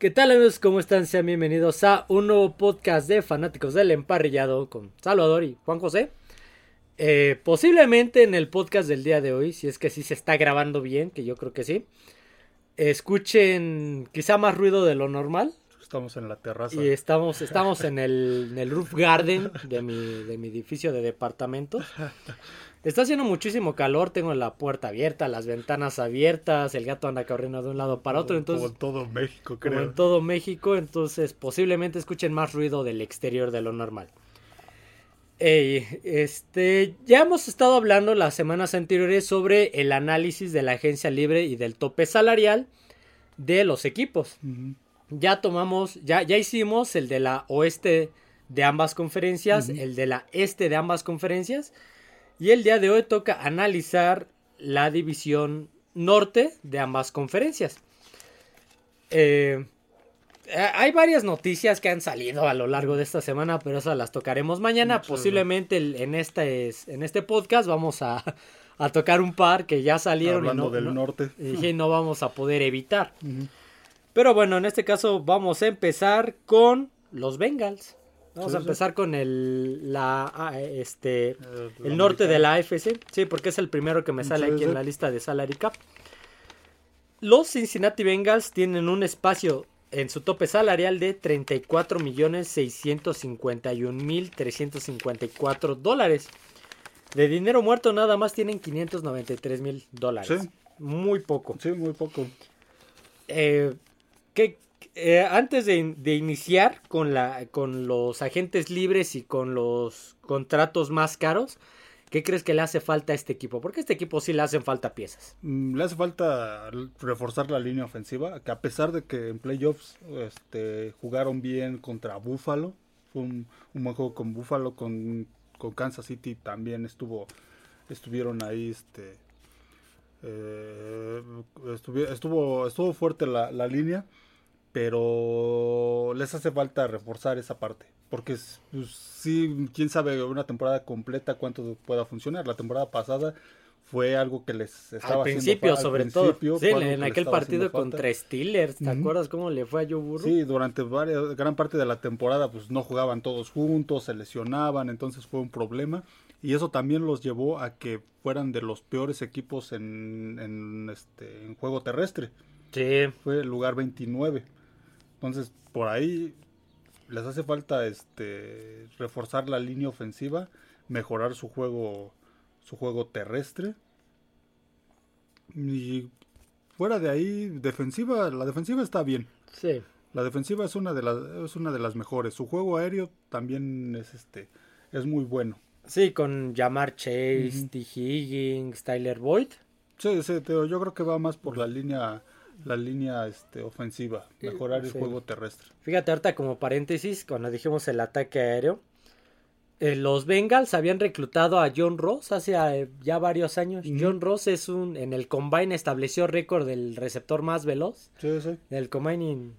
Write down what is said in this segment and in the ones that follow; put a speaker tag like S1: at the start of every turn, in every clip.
S1: ¿Qué tal amigos? ¿Cómo están? Sean bienvenidos a un nuevo podcast de fanáticos del emparrillado con Salvador y Juan José. Eh, posiblemente en el podcast del día de hoy, si es que sí se está grabando bien, que yo creo que sí, escuchen quizá más ruido de lo normal.
S2: Estamos en la terraza.
S1: Y estamos, estamos en, el, en el roof garden de mi, de mi edificio de departamentos. Está haciendo muchísimo calor, tengo la puerta abierta, las ventanas abiertas, el gato anda corriendo de un lado para otro, entonces...
S2: Como en todo México, creo.
S1: Como en todo México, entonces posiblemente escuchen más ruido del exterior de lo normal. este, ya hemos estado hablando las semanas anteriores sobre el análisis de la agencia libre y del tope salarial de los equipos. Ya tomamos, ya, ya hicimos el de la oeste de ambas conferencias, el de la este de ambas conferencias. Y el día de hoy toca analizar la división norte de ambas conferencias. Eh, hay varias noticias que han salido a lo largo de esta semana, pero esas las tocaremos mañana. Posiblemente en este, en este podcast vamos a, tocar un par que ya salieron.
S2: Hablando del norte.
S1: Y no vamos a poder evitar. Pero bueno, en este caso vamos a empezar con los Bengals. Vamos a empezar con el la ah, este el, norte de la AFC, sí, porque es el primero que me sale aquí en la lista de salary cap. Los Cincinnati Bengals tienen un espacio en su tope salarial de 34 millones 651 mil 354 dólares. De dinero muerto nada más tienen 593 mil dólares. Muy poco.
S2: Sí, muy poco.
S1: Eh, ¿qué, eh, antes de, iniciar con, la, con los agentes libres y con los contratos más caros, ¿qué crees que le hace falta a este equipo? Porque a este equipo sí le hacen falta piezas.
S2: Mm, le hace falta reforzar la línea ofensiva, que a pesar de que en playoffs este, jugaron bien contra Buffalo, fue un, buen juego con Buffalo, con, Kansas City también estuvo estuvieron ahí este eh, estuvo, estuvo fuerte la línea pero les hace falta reforzar esa parte. Porque pues, sí, quién sabe una temporada completa cuánto pueda funcionar. La temporada pasada fue algo que les estaba
S1: al principio sobre todo. sí, en aquel partido contra Steelers te acuerdas cómo le fue a Joe Burrow
S2: sí durante varias, gran parte de la temporada pues no jugaban todos juntos se lesionaban entonces fue un problema. Y eso también los llevó a que fueran de los peores equipos en, en este en juego terrestre.
S1: Sí.
S2: Fue el lugar 29 entonces, por ahí les hace falta este reforzar la línea ofensiva, mejorar su juego su juego terrestre. Y fuera de ahí, defensiva, la defensiva está bien.
S1: Sí.
S2: La defensiva es una de las es una de las mejores. Su juego aéreo también es este es muy bueno.
S1: Sí, con Jamar Chase, T. Higgins, Tyler Boyd.
S2: Sí, sí, yo creo que va más por la línea la línea este, ofensiva, mejorar el juego terrestre.
S1: Fíjate, ahorita como paréntesis, cuando dijimos el ataque aéreo, eh, los Bengals habían reclutado a John Ross hace eh, ya varios años. John Ross es un, en el Combine estableció récord del receptor más veloz.
S2: Sí, sí.
S1: El Combine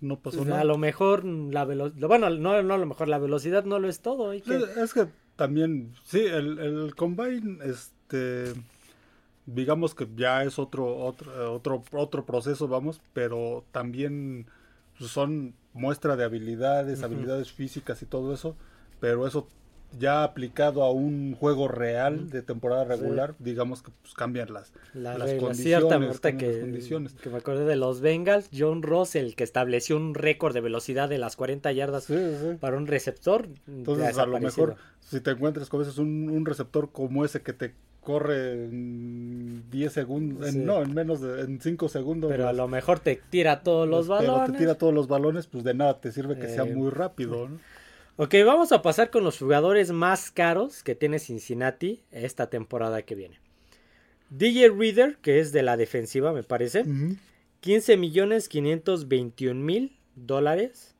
S2: no pasó
S1: pues,
S2: nada.
S1: A lo mejor la velocidad, bueno, no, no a lo mejor la velocidad no lo es todo.
S2: Es que también, sí, el, el Combine, este digamos que ya es otro otro otro otro proceso vamos pero también son muestra de habilidades habilidades físicas y todo eso pero eso ya aplicado a un juego real de temporada regular digamos que pues, cambian las
S1: las condiciones, que, condiciones. que me acuerdo de los Bengals John Ross el que estableció un récord de velocidad de las 40 yardas para un receptor
S2: entonces a lo mejor si te encuentras con veces un, un receptor como ese que te corre en 10 segundos, no, en menos de en 5 segundos.
S1: Pero a lo mejor te tira todos los balones. Pero
S2: te tira todos los balones, pues de nada te sirve que sea eh, muy rápido. ¿no?
S1: Ok, vamos a pasar con los jugadores más caros que tiene Cincinnati esta temporada que viene. DJ Reader, que es de la defensiva, me parece. 15 millones 521 mil dólares.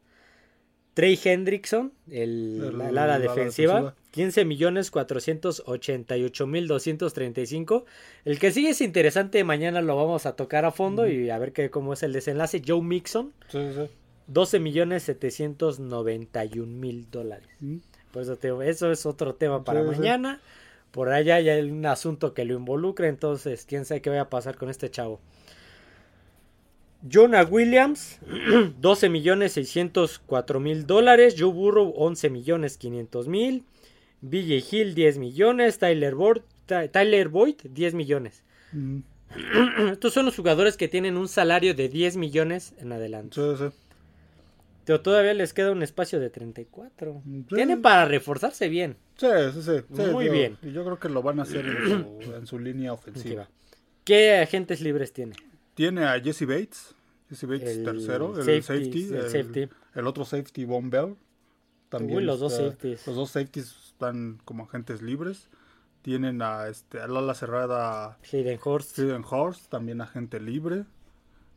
S1: Trey Hendrickson, el, la, ala defensiva, 15 millones 488 mil 235. El que sigue es interesante, mañana lo vamos a tocar a fondo y a ver qué, cómo es el desenlace. Joe Mixon, 12 millones 791 mil dólares. Por eso, eso es otro tema para mañana. Por allá hay un asunto que lo involucra, entonces quién sabe qué va a pasar con este chavo. Jonah Williams, 12 millones 604 mil dólares. Joe Burrow, 11 millones 500 mil. BJ Hill, 10 millones. Tyler Boyd, Tyler Boyd 10 millones. Mm. Estos son los jugadores que tienen un salario de 10 millones en adelante. Sí, sí. Pero todavía les queda un espacio de 34. Tienen para reforzarse bien.
S2: Sí, sí, sí. Muy bien. Y yo creo que lo van a hacer en su, línea ofensiva.
S1: ¿Qué agentes libres tiene?
S2: Tiene a Jesse Bates. Jesse Bates tercero, el safety. el, otro safety, Von Bell. También los dos safeties. Los dos safeties están como agentes libres. Tienen a este al ala cerrada
S1: Hayden Horst.
S2: Hayden Horst, también agente libre.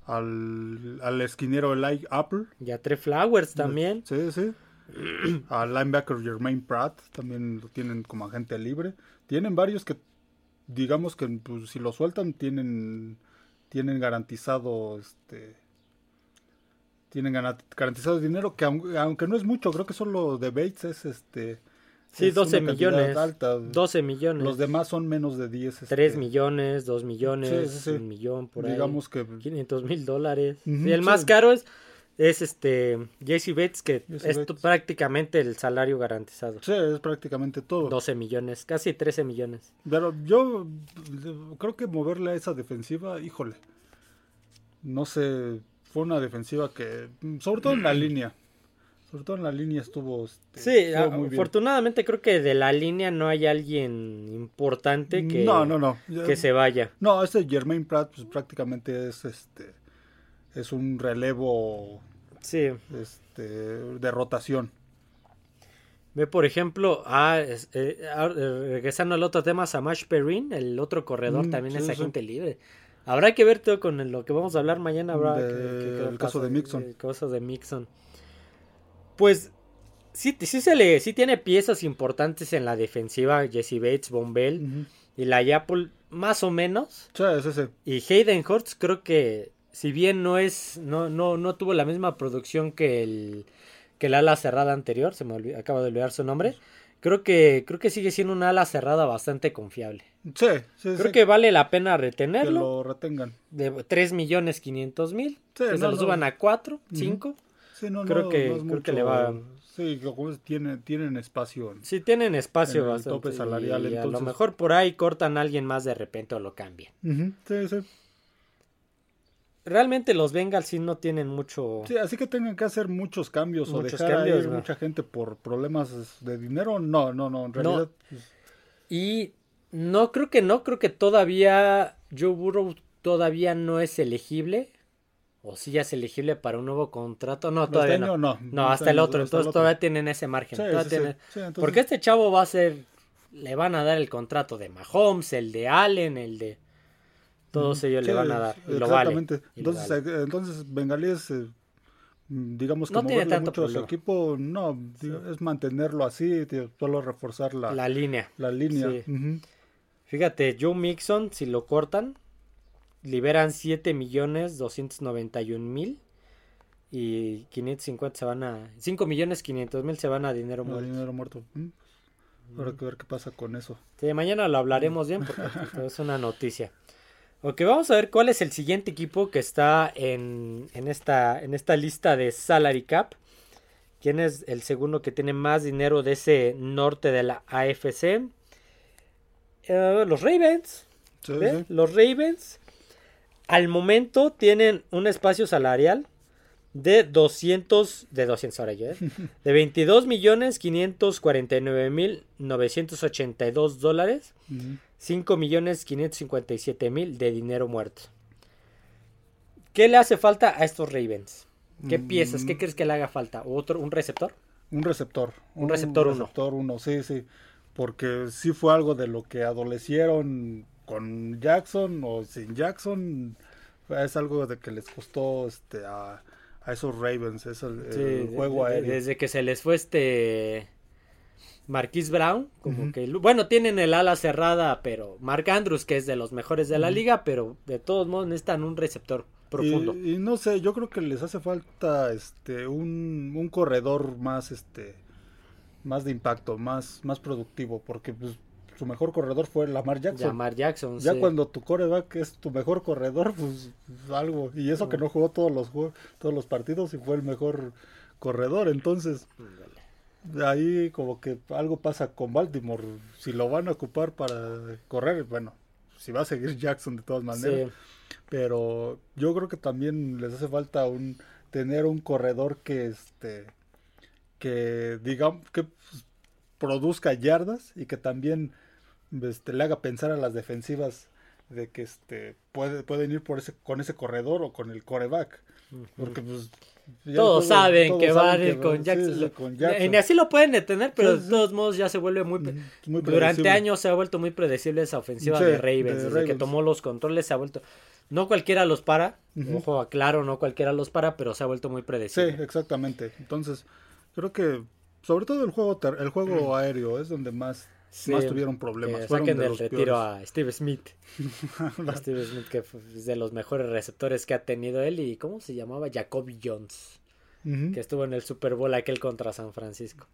S2: Al, al esquinero Eli Apple.
S1: Y a Trey Flowers también.
S2: Sí, sí. al linebacker Jermaine Pratt también lo tienen como agente libre. Tienen varios que, digamos que pues, si lo sueltan, tienen, tienen garantizado este tienen garantizado dinero que aunque no es mucho, creo que solo de Bates es este
S1: Sí, 12 millones. 12 millones.
S2: Los demás son menos de 10.
S1: 3 este, millones, 2 millones, un millón por
S2: Digamos que
S1: 500 mil dólares. y el más caro es, es este JC Bates, que es prácticamente el salario garantizado.
S2: Sí, es prácticamente todo.
S1: 12 millones, casi 13 millones.
S2: Pero yo creo que moverle a esa defensiva, híjole. No sé, fue una defensiva que, sobre todo en la línea sobre todo en la línea estuvo. Este,
S1: sí, afortunadamente creo que de la línea no hay alguien importante que,
S2: no, no, no.
S1: que se vaya.
S2: No, este Jermaine Pratt pues, prácticamente es este es un relevo
S1: sí.
S2: este, de rotación.
S1: Ve, por ejemplo, ah, eh, regresando al otro tema, Samash Perrin, el otro corredor, mm, también es agente libre. Habrá que ver todo con lo que vamos a hablar mañana. Habrá
S2: el caso de Mixon.
S1: El caso de Mixon pues sí, sí, se le, sí tiene piezas importantes en la defensiva, Jesse Bates, Bombell y la Apple, más o menos.
S2: Sí, sí, sí.
S1: Y Hayden Hurts creo que si bien no es, no, no, no tuvo la misma producción que el, que el ala cerrada anterior, se me acaba de olvidar su nombre. Creo que, creo que sigue siendo una ala cerrada bastante confiable.
S2: Sí, sí,
S1: Creo que vale la pena retenerlo. Que
S2: lo retengan.
S1: De 3 millones 500 mil. que se lo suban a 4, 5 creo que, creo que le va.
S2: Sí, tienen, tienen espacio.
S1: sí, tienen espacio bastante. tope salarial. Y A lo mejor por ahí cortan a alguien más de repente o lo cambian.
S2: Sí, sí.
S1: Realmente los Bengals sí no tienen mucho.
S2: Sí, así que tengan que hacer muchos cambios o dejar cambios, mucha gente por problemas de dinero. No, no, no. En realidad. Pues
S1: y no, creo que no. Creo que todavía Joe Burrow todavía no es elegible o si ya es elegible para un nuevo contrato. No, este todavía no. no. no. hasta el otro. Entonces todavía tienen ese margen. Porque este chavo va a ser. Le van a dar el contrato de Mahomes, el de Allen, el de. Todos ellos le van a dar. Exactamente.
S2: entonces, eh, entonces, Bengalíes. Eh, digamos que no tiene tanto mucho su equipo, no, es mantenerlo así, solo reforzar la,
S1: la línea.
S2: La línea.
S1: Fíjate, Joe Mixon, si lo cortan, liberan 7 millones 291 mil y 550 se van a 5 millones 500 mil se van a dinero
S2: muerto. dinero muerto. Mm. Habrá que ver qué pasa con eso.
S1: Sí, mañana lo hablaremos bien porque es una noticia. Ok, vamos a ver cuál es el siguiente equipo que está en, en, esta, en esta lista de salary cap. ¿Quién es el segundo que tiene más dinero de ese norte de la AFC? Eh, los Ravens. Los Ravens al momento tienen un espacio salarial de 200, de 200 ahora yo, ¿eh? de 22 millones 549 mil 982 dólares, 5 millones 557 mil de dinero muerto. ¿Qué le hace falta a estos Ravens? ¿Qué mm. piezas? ¿Qué crees que le haga falta? ¿Otro, ¿Un receptor?
S2: Un receptor.
S1: Un, receptor
S2: uno. Un receptor uno, sí, sí. Porque sí fue algo de lo que adolecieron con Jackson o sin Jackson es algo de que les costó este a, esos Ravens es el, juego aéreo.
S1: Desde que se les fue este Marquis Brown, como que bueno, tienen el ala cerrada, pero Mark Andrews que es de los mejores de la liga, pero de todos modos necesitan un receptor profundo.
S2: Y, no sé, yo creo que les hace falta este un, un corredor más este más de impacto, más más productivo, porque pues su mejor corredor fue Lamar Jackson.
S1: Lamar Jackson,
S2: Ya cuando tu coreback es tu mejor corredor, pues algo. Y eso que no jugó todos los todos los partidos y fue el mejor corredor. Entonces, ahí como que algo pasa con Baltimore. Si lo van a ocupar para correr, bueno, si va a seguir Jackson de todas maneras. Pero yo creo que también les hace falta un tener un corredor que este que digamos que produzca yardas y que también este, le haga pensar a las defensivas de que este puede, pueden ir por ese con ese corredor o con el coreback porque pues
S1: todos saben que van a ir con, Jackson. Y así lo pueden detener, pero de todos modos ya se vuelve muy... durante años se ha vuelto muy predecible esa ofensiva de Ravens. desde que tomó los controles se ha vuelto... No cualquiera los para, ojo, aclaro, no cualquiera los para, pero se ha vuelto muy predecible.
S2: Sí, exactamente. Entonces, creo que sobre todo el juego el juego aéreo es donde más más tuvieron problemas.
S1: saquen del retiro a Steve Smith. Steve Smith, que es de los mejores receptores que ha tenido él. ¿Y cómo se llamaba? Jacoby Jones. Que estuvo en el Super Bowl aquel contra San Francisco.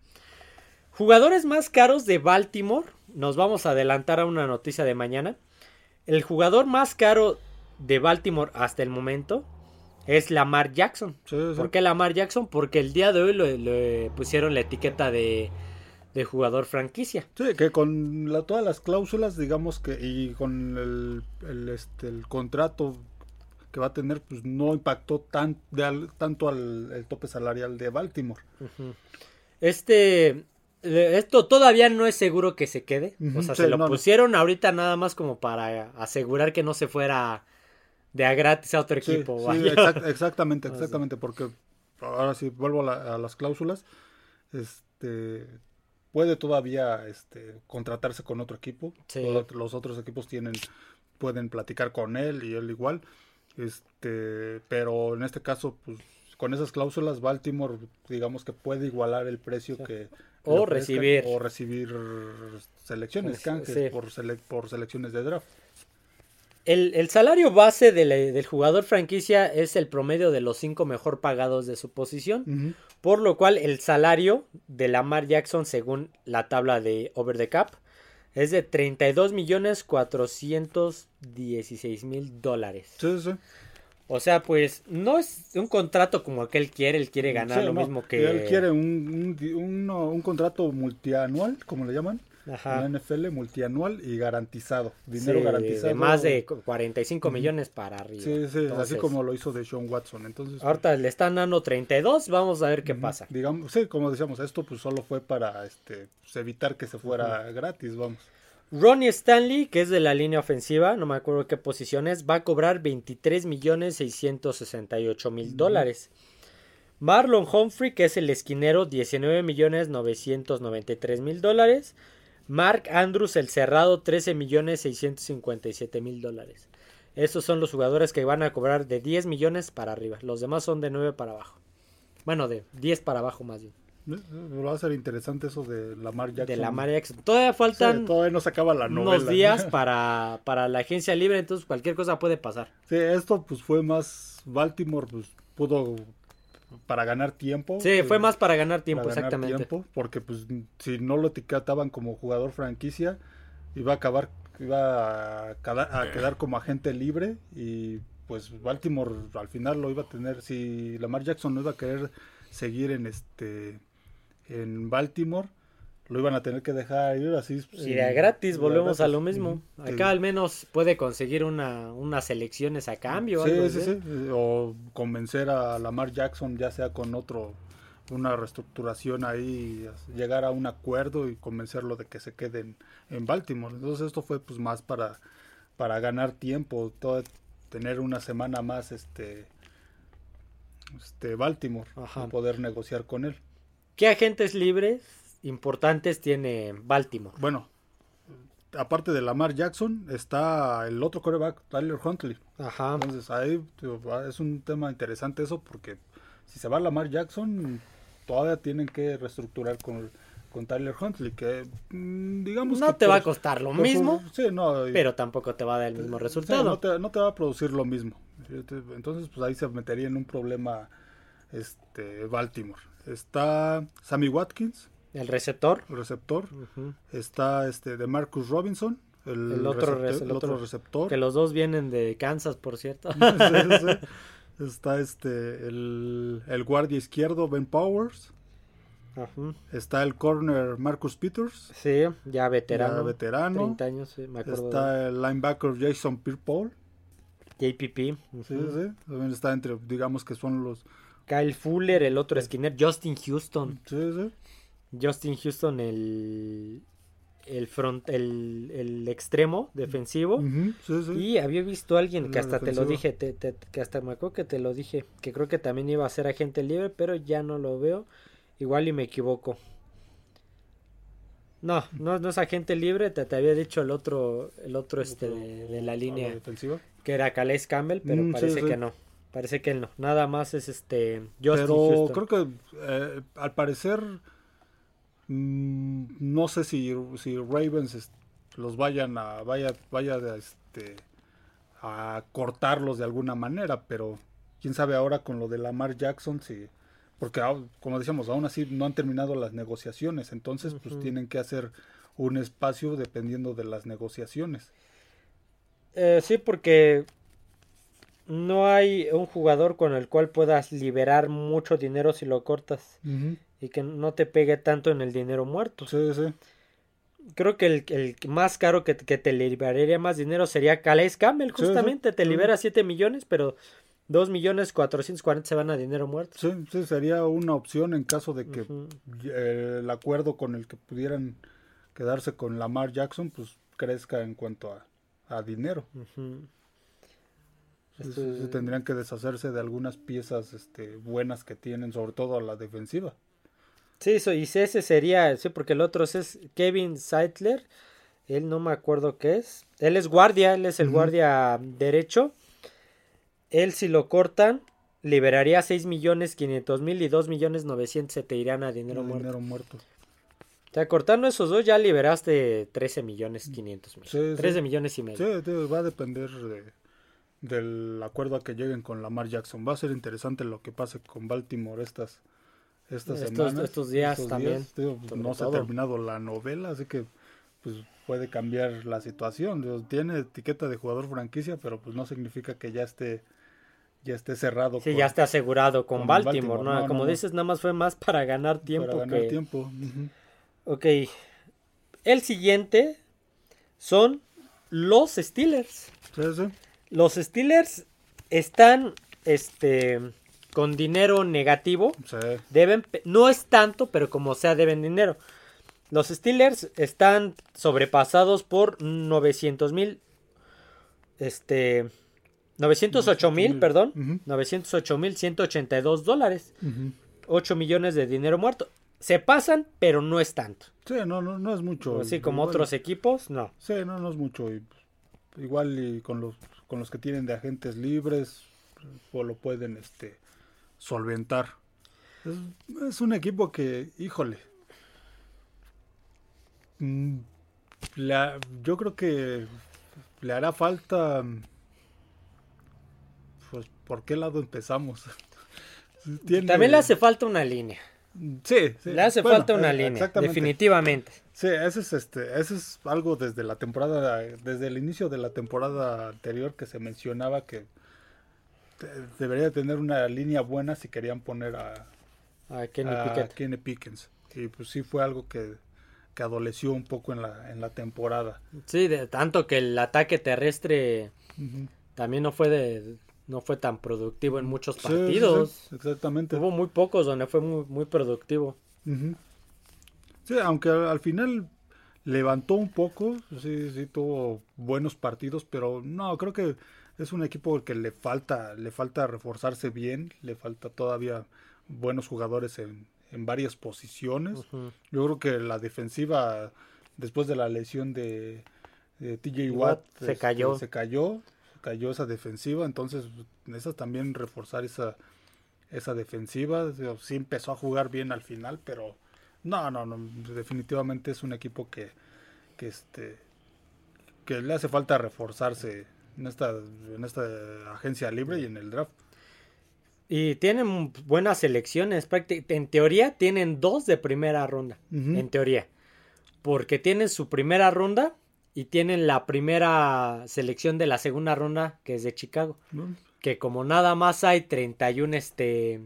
S1: Jugadores más caros de Baltimore. Nos vamos a adelantar a una noticia de mañana. El jugador más caro de Baltimore hasta el momento es Lamar Jackson. ¿Por qué Lamar Jackson? Porque el día de hoy le pusieron la etiqueta de de jugador franquicia.
S2: Sí, que con todas las cláusulas, digamos que, y con el, este, el contrato que va a tener, pues no impactó tan, de tanto al el tope salarial de Baltimore.
S1: Este, esto todavía no es seguro que se quede. O sea, se lo pusieron ahorita nada más como para asegurar que no se fuera de a gratis a otro equipo.
S2: Sí, exactamente, exactamente, porque ahora sí vuelvo a, a las cláusulas. Este, puede todavía este, contratarse con otro equipo. Los otros equipos tienen pueden platicar con él y él igual. Este, pero en este caso, pues con esas cláusulas, Baltimore, digamos que puede igualar el precio que
S1: o recibir
S2: o recibir selecciones, canjes por, por selecciones de draft.
S1: El, salario base del jugador franquicia es el promedio de los cinco mejor pagados de su posición, por lo cual el salario de Lamar Jackson según la tabla de Over the Cap es de 32 millones 416 mil dólares.
S2: Sí, sí.
S1: O sea, pues no es un contrato como que él quiere, él quiere ganar lo mismo que...
S2: Él quiere un, un, un contrato multianual, como le llaman. Ajá. NFL multianual y garantizado. Dinero garantizado.
S1: De más de 45 millones para arriba.
S2: Sí, sí, así como lo hizo de Sean Watson. Entonces,
S1: ahorita le están dando 32, vamos a ver qué pasa.
S2: Digamos, sí, como decíamos, esto pues solo fue para este pues, evitar que se fuera gratis, vamos.
S1: Ronnie Stanley, que es de la línea ofensiva, no me acuerdo qué posición es, va a cobrar 23 millones 668 mil dólares. Marlon Humphrey, que es el esquinero, 19 millones 993 mil dólares. Mark Andrews, el cerrado, 13 millones 657 mil dólares. Esos son los jugadores que van a cobrar de 10 millones para arriba. Los demás son de 9 para abajo. Bueno, de 10 para abajo más bien.
S2: Va a ser interesante eso de Lamar Jackson.
S1: De Lamar Jackson. Todavía faltan.
S2: todavía no se acaba la novela.
S1: Unos días para, para la agencia libre, entonces cualquier cosa puede pasar.
S2: Sí, esto pues fue más. Baltimore pues pudo para ganar tiempo.
S1: Sí, fue más para ganar tiempo, exactamente.
S2: porque pues si no lo etiquetaban como jugador franquicia, iba a acabar, iba a, quedar como agente libre y pues Baltimore al final lo iba a tener, si Lamar Jackson no iba a querer seguir en este en Baltimore, lo iban a tener que dejar ir así.
S1: Sería gratis, volvemos a lo mismo. Acá al menos puede conseguir una, unas elecciones a cambio.
S2: Sí, sí, sí, O convencer a Lamar Jackson, ya sea con otro, una reestructuración ahí, llegar a un acuerdo y convencerlo de que se quede en, Baltimore. Entonces esto fue pues más para, para ganar tiempo, todo, tener una semana más este, este Baltimore, Ajá. poder negociar con él.
S1: ¿Qué agentes libres importantes tiene Baltimore.
S2: Bueno, aparte de Lamar Jackson, está el otro coreback, Tyler Huntley. Ajá. Entonces ahí es un tema interesante eso porque si se va Lamar Jackson, todavía tienen que reestructurar con, con Tyler Huntley, que mm, digamos...
S1: No te va a costar lo mismo, pero tampoco te va a dar el mismo resultado.
S2: no, te, no, te, va a producir lo mismo. Entonces, pues ahí se metería en un problema este Baltimore. Está Sammy Watkins,
S1: El receptor.
S2: receptor. Está este de Marcus Robinson, el,
S1: otro,
S2: receptor,
S1: el otro
S2: receptor.
S1: Que los dos vienen de Kansas, por cierto.
S2: Está este el, el guardia izquierdo Ben Powers. Está el corner Marcus Peters.
S1: Sí, ya veterano.
S2: Ya veterano.
S1: 30 años, sí, me acuerdo.
S2: Está el linebacker Jason Pierre-Paul.
S1: JPP.
S2: Sí, sí. También está entre, digamos que son los...
S1: Kyle Fuller, el otro esquiner. Justin Houston.
S2: Sí, sí.
S1: Justin Houston, el, el front, el, el extremo defensivo.
S2: sí, sí.
S1: Y había visto a alguien que hasta te lo dije, te, que hasta me acuerdo que te lo dije, que creo que también iba a ser agente libre, pero ya no lo veo. Igual y me equivoco. No, no, no es agente libre, te, te, había dicho el otro, el otro este de, la línea
S2: defensiva.
S1: que era Calais Campbell, pero
S2: Mm,
S1: parece
S2: sí,
S1: que no. Parece que él no. Nada más es este Justin
S2: Pero
S1: Houston.
S2: creo que eh, al parecer no sé si, si Ravens los vayan a vaya vaya a, este a cortarlos de alguna manera, pero quién sabe ahora con lo de Lamar Jackson si porque como decíamos, aún así no han terminado las negociaciones, entonces pues tienen que hacer un espacio dependiendo de las negociaciones.
S1: Eh, sí, porque no hay un jugador con el cual puedas liberar mucho dinero si lo cortas y que no te pegue tanto en el dinero muerto.
S2: Sí, sí.
S1: Creo que el, el más caro que, que te liberaría más dinero sería Calais Campbell,
S2: sí.
S1: justamente. Te libera 7 millones, pero 2 millones 440 se van a dinero muerto.
S2: Sí, sí, sería una opción en caso de que eh, el acuerdo con el que pudieran quedarse con Lamar Jackson, pues crezca en cuanto a, a dinero.
S1: Ujú.
S2: Sí,
S1: Esto
S2: sí,
S1: es-
S2: sí, tendrían que deshacerse de algunas piezas este, buenas que tienen, sobre todo a la defensiva.
S1: Sí, eso, y ese sería, sí, porque el otro es Kevin Seidler, él no me acuerdo qué es, él es guardia, él es el guardia derecho, él si lo cortan, liberaría 6 millones 500 mil y 2 millones 900 se te irán a dinero muerto.
S2: dinero muerto.
S1: O sea, cortando esos dos ya liberaste 13 millones 500 mil,
S2: Sí, sí.
S1: 13 millones y medio.
S2: Sí, sí, va a depender de- del acuerdo a que lleguen con Lamar Jackson. Va a ser interesante lo que pase con Baltimore estas, estas
S1: Estos- estos días también,
S2: pues, no se ha terminado la novela, así que pues puede cambiar la situación. Tiene etiqueta de jugador franquicia, pero pues no significa que ya esté ya esté cerrado
S1: Sí,
S2: con-
S1: ya está asegurado con,
S2: con
S1: Baltimore,
S2: Baltimore,
S1: ¿no?
S2: no,
S1: Como
S2: no,
S1: dices, nada más fue más para ganar tiempo
S2: para ganar
S1: que...
S2: tiempo.
S1: Ok. El siguiente son los Steelers.
S2: Sí, sí.
S1: Los Steelers están este con dinero negativo.
S2: Sí.
S1: Deben, no es tanto, pero como sea, deben dinero. Los Steelers están sobrepasados por 900 mil. Este. 908 mil, perdón.
S2: Ujú.
S1: 908 mil 182 dólares.
S2: Ujú.
S1: 8 millones de dinero muerto. Se pasan, pero no es tanto.
S2: Sí, no, no, no es mucho.
S1: Así como
S2: Igual-
S1: otros equipos, no.
S2: Sí, no, no es mucho. y, pues, igual y con los con los que tienen de agentes libres pues, lo pueden este solventar. Es, es un equipo que, híjole. mm, yo creo que le hará falta. Pues, ¿por qué lado empezamos? Tiene-
S1: También le hace falta una línea.
S2: Sí, sí.
S1: Le hace
S2: Bueno,
S1: falta una
S2: eh,
S1: línea, definitivamente.
S2: Sí, ese es este, ese es algo desde la temporada, desde el inicio de la temporada anterior que se mencionaba que debería tener una línea buena si querían poner a,
S1: A Kenny
S2: a. Kenny Pickens. Y pues sí fue algo que, que adoleció un poco en la, en la temporada.
S1: Sí, de tanto que el ataque terrestre también no fue de no fue tan productivo en muchos
S2: sí,
S1: partidos.
S2: sí, exactamente.
S1: Hubo muy pocos donde fue muy, muy productivo.
S2: Sí, aunque al, al final levantó un poco, sí, sí tuvo buenos partidos, pero no, creo que es un equipo que le falta, le falta reforzarse bien, le falta todavía buenos jugadores en, en varias posiciones. Yo creo que la defensiva, después de la lesión de, de TJ
S1: Watt
S2: Watt,
S1: se
S2: este,
S1: cayó.
S2: se cayó, se cayó esa defensiva, entonces necesitas también reforzar esa, esa defensiva. Sí empezó a jugar bien al final, pero no, no, no, definitivamente es un equipo que, que este que le hace falta reforzarse en esta, en esta agencia libre y en el draft.
S1: Y tienen buenas selecciones. En teoría tienen dos de primera ronda. En teoría. Porque tienen su primera ronda y tienen la primera selección de la segunda ronda que es de Chicago. Que como nada más hay 31 este,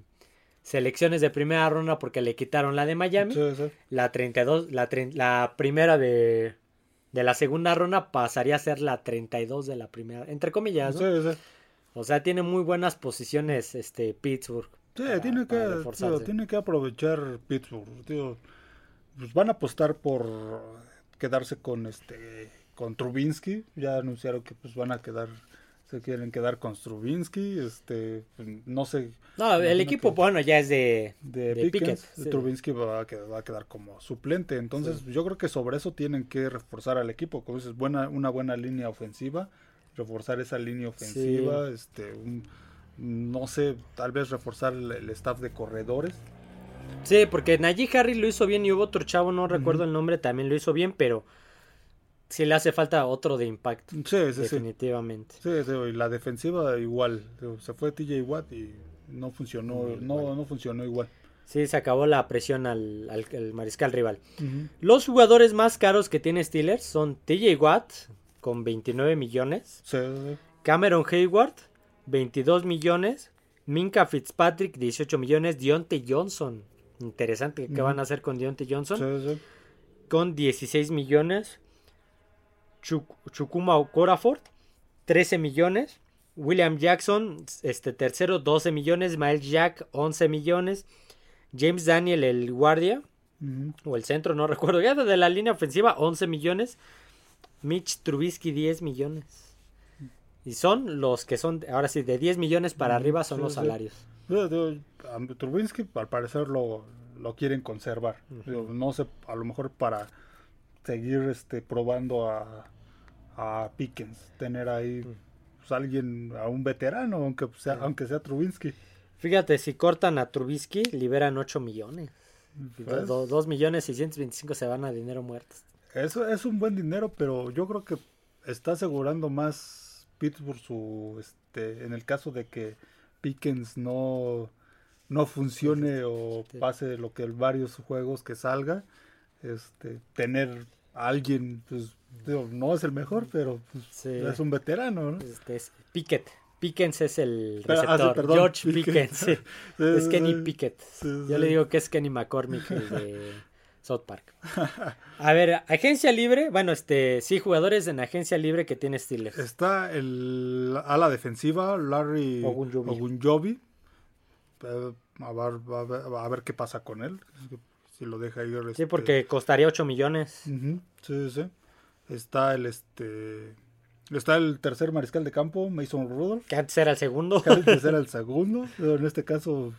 S1: selecciones de primera ronda porque le quitaron la de Miami. La 32, la, la primera de, de la segunda ronda pasaría a ser la 32 de la primera. Entre comillas, ¿no? O sea, tiene muy buenas posiciones este Pittsburgh.
S2: Sí, tiene, que, tiene que aprovechar Pittsburgh. pues van a apostar por quedarse con este con Trubinsky. Ya anunciaron que pues van a quedar se quieren quedar con Strubinsky, este, no sé.
S1: No, el equipo, bueno, ya es de,
S2: de, Trubinsky va a, quedar, va a, quedar, como suplente, entonces yo creo que sobre eso tienen que reforzar al equipo, como dices, buena, una buena línea ofensiva, reforzar esa línea ofensiva, este, no sé, tal vez reforzar el, staff de corredores.
S1: Sí, porque Najee Harry lo hizo bien y hubo otro chavo, no recuerdo el nombre, también lo hizo bien, pero sí le hace falta otro de impacto. Sí, sí, definitivamente.
S2: Sí, sí, y la defensiva igual. Se fue TJ Watt y no funcionó, no, no funcionó igual.
S1: Sí, se acabó la presión al, al, mariscal rival. Los jugadores más caros que tiene Steelers son TJ Watt con 29 millones. Cameron Hayward, 22 millones. Minka Fitzpatrick, 18 millones. Dionte Johnson, interesante, ¿qué van a hacer con Dionte Johnson? Con 16 millones. Chukuma Okorafort, 13 millones. William Jackson, este tercero, 12 millones. Miles Jack, 11 millones. James Daniel, el guardia, o el centro, no recuerdo. Ya de la línea ofensiva, 11 millones. Mitch Trubisky, 10 millones. Y son los que son, ahora sí, de 10 millones para arriba son los salarios.
S2: Trubisky, al parecer, lo, lo quieren conservar. No sé, a lo mejor para seguir este probando a, a Pickens, tener ahí mm. pues, alguien, a un veterano, aunque sea, aunque sea Trubinsky.
S1: Fíjate, si cortan a Trubisky, liberan 8 millones. 2 pues, millones y 125 se van a dinero muerto.
S2: Eso es un buen dinero, pero yo creo que está asegurando más Pittsburgh su, este, en el caso de que Pickens no, no funcione o pase lo que varios juegos que salga este, tener a alguien, pues, no es el mejor, pero pues, es un veterano, ¿no?
S1: Este es Pickett. Pickens es el ah. George Pickens. es Kenny Pickett. Yo le digo que es Kenny McCormick, el de South Park. A ver, agencia libre. Bueno, este, sí, jugadores en agencia libre que tiene Steelers.
S2: Está el ala defensiva, Larry Ogunjobi. Eh, a, ver, a, ver, a ver qué pasa con él lo deja ir.
S1: Sí, este porque costaría 8 millones.
S2: Sí, sí, Está el este. Está el tercer mariscal de campo, Mason Rudolph.
S1: Que antes era el segundo.
S2: Que antes era el segundo. Pero en este caso,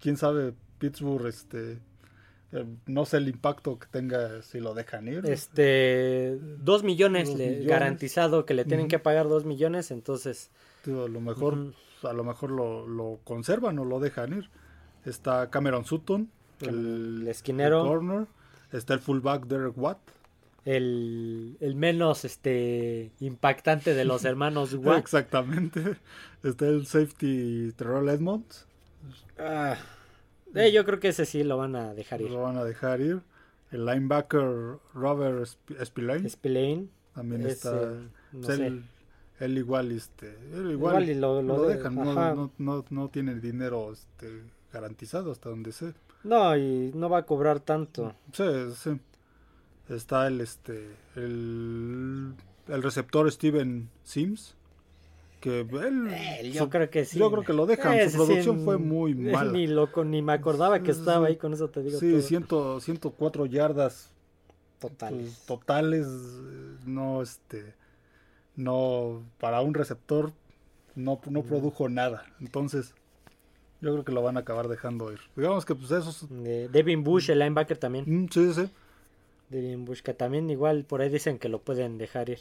S2: quién sabe, Pittsburgh, este. Eh, no sé el impacto que tenga si lo dejan ir.
S1: Este. Dos millones, garantizado que le tienen que pagar dos millones, entonces.
S2: a lo mejor, a lo mejor lo, lo conservan o lo dejan ir. Está Cameron Sutton,
S1: el, esquinero.
S2: corner. Está el fullback Derek Watt.
S1: El, menos este impactante de los hermanos Watt.
S2: Exactamente. Está el safety Terrell Edmonds.
S1: Ah, eh, yo creo que ese sí lo van a dejar ir.
S2: Lo van a dejar ir. El linebacker Robert Spillane.
S1: Spillane.
S2: También está. él, igual, este, igual, lo, dejan. No, no, no, tiene dinero este, garantizado hasta donde sé.
S1: No, y no va a cobrar tanto.
S2: Sí, sí. Está el este el, el receptor Steven Sims que él,
S1: yo creo que sí.
S2: Yo creo que lo dejan, su producción fue muy mala.
S1: Ni loco, ni me acordaba que estaba ahí, con eso te digo
S2: Sí, Ciento, 104 yardas
S1: totales. Pues,
S2: totales no este no para un receptor no, no produjo nada. Entonces, yo creo que lo van a acabar dejando ir. Digamos que pues esos...
S1: Devin Bush, el linebacker también.
S2: Mm, sí, sí.
S1: Devin Bush, que también igual por ahí dicen que lo pueden dejar ir.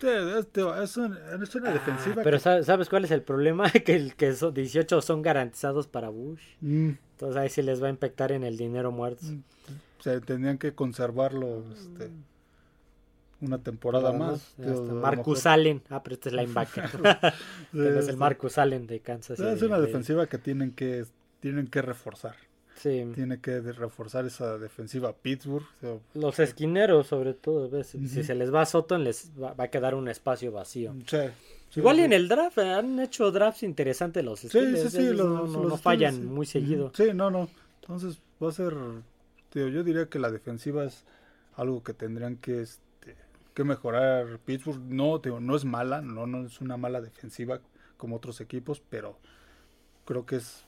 S2: Sí, es, una, ah, defensiva.
S1: pero ¿sabes cuál es el problema? que, el, que 18 son garantizados para Bush. Mm. Entonces ahí sí les va a impactar en el dinero muerto. Mm,
S2: o sea, tendrían que conservarlo. Este, una temporada
S1: Nada
S2: más. lo
S1: Marcus Allen. Ah, pero este es linebacker. Pero es
S2: Sí,
S1: el
S2: sí.
S1: Marcus Allen de Kansas
S2: Sí. Es una
S1: de-
S2: defensiva que tienen que tienen que reforzar.
S1: Sí.
S2: Tiene que reforzar esa defensiva Pittsburgh. o sea,
S1: Los esquineros, sobre todo. ¿ves? Si
S2: Ujú.
S1: se les va a Soto, les va, va a quedar un espacio vacío.
S2: sí, sí,
S1: Igual
S2: sí.
S1: en el draft, eh, han hecho drafts interesantes los
S2: Sí,
S1: Steelers.
S2: sí, sí,
S1: ellos
S2: los,
S1: no, no-
S2: los
S1: no fallan
S2: Steelers, sí.
S1: muy seguido.
S2: Sí, no, no. Entonces va a ser, tío, yo diría que la defensiva es algo que tendrían que, este, que mejorar Pittsburgh. No, tío, no es mala, no, no es una mala defensiva como otros equipos, pero creo que es,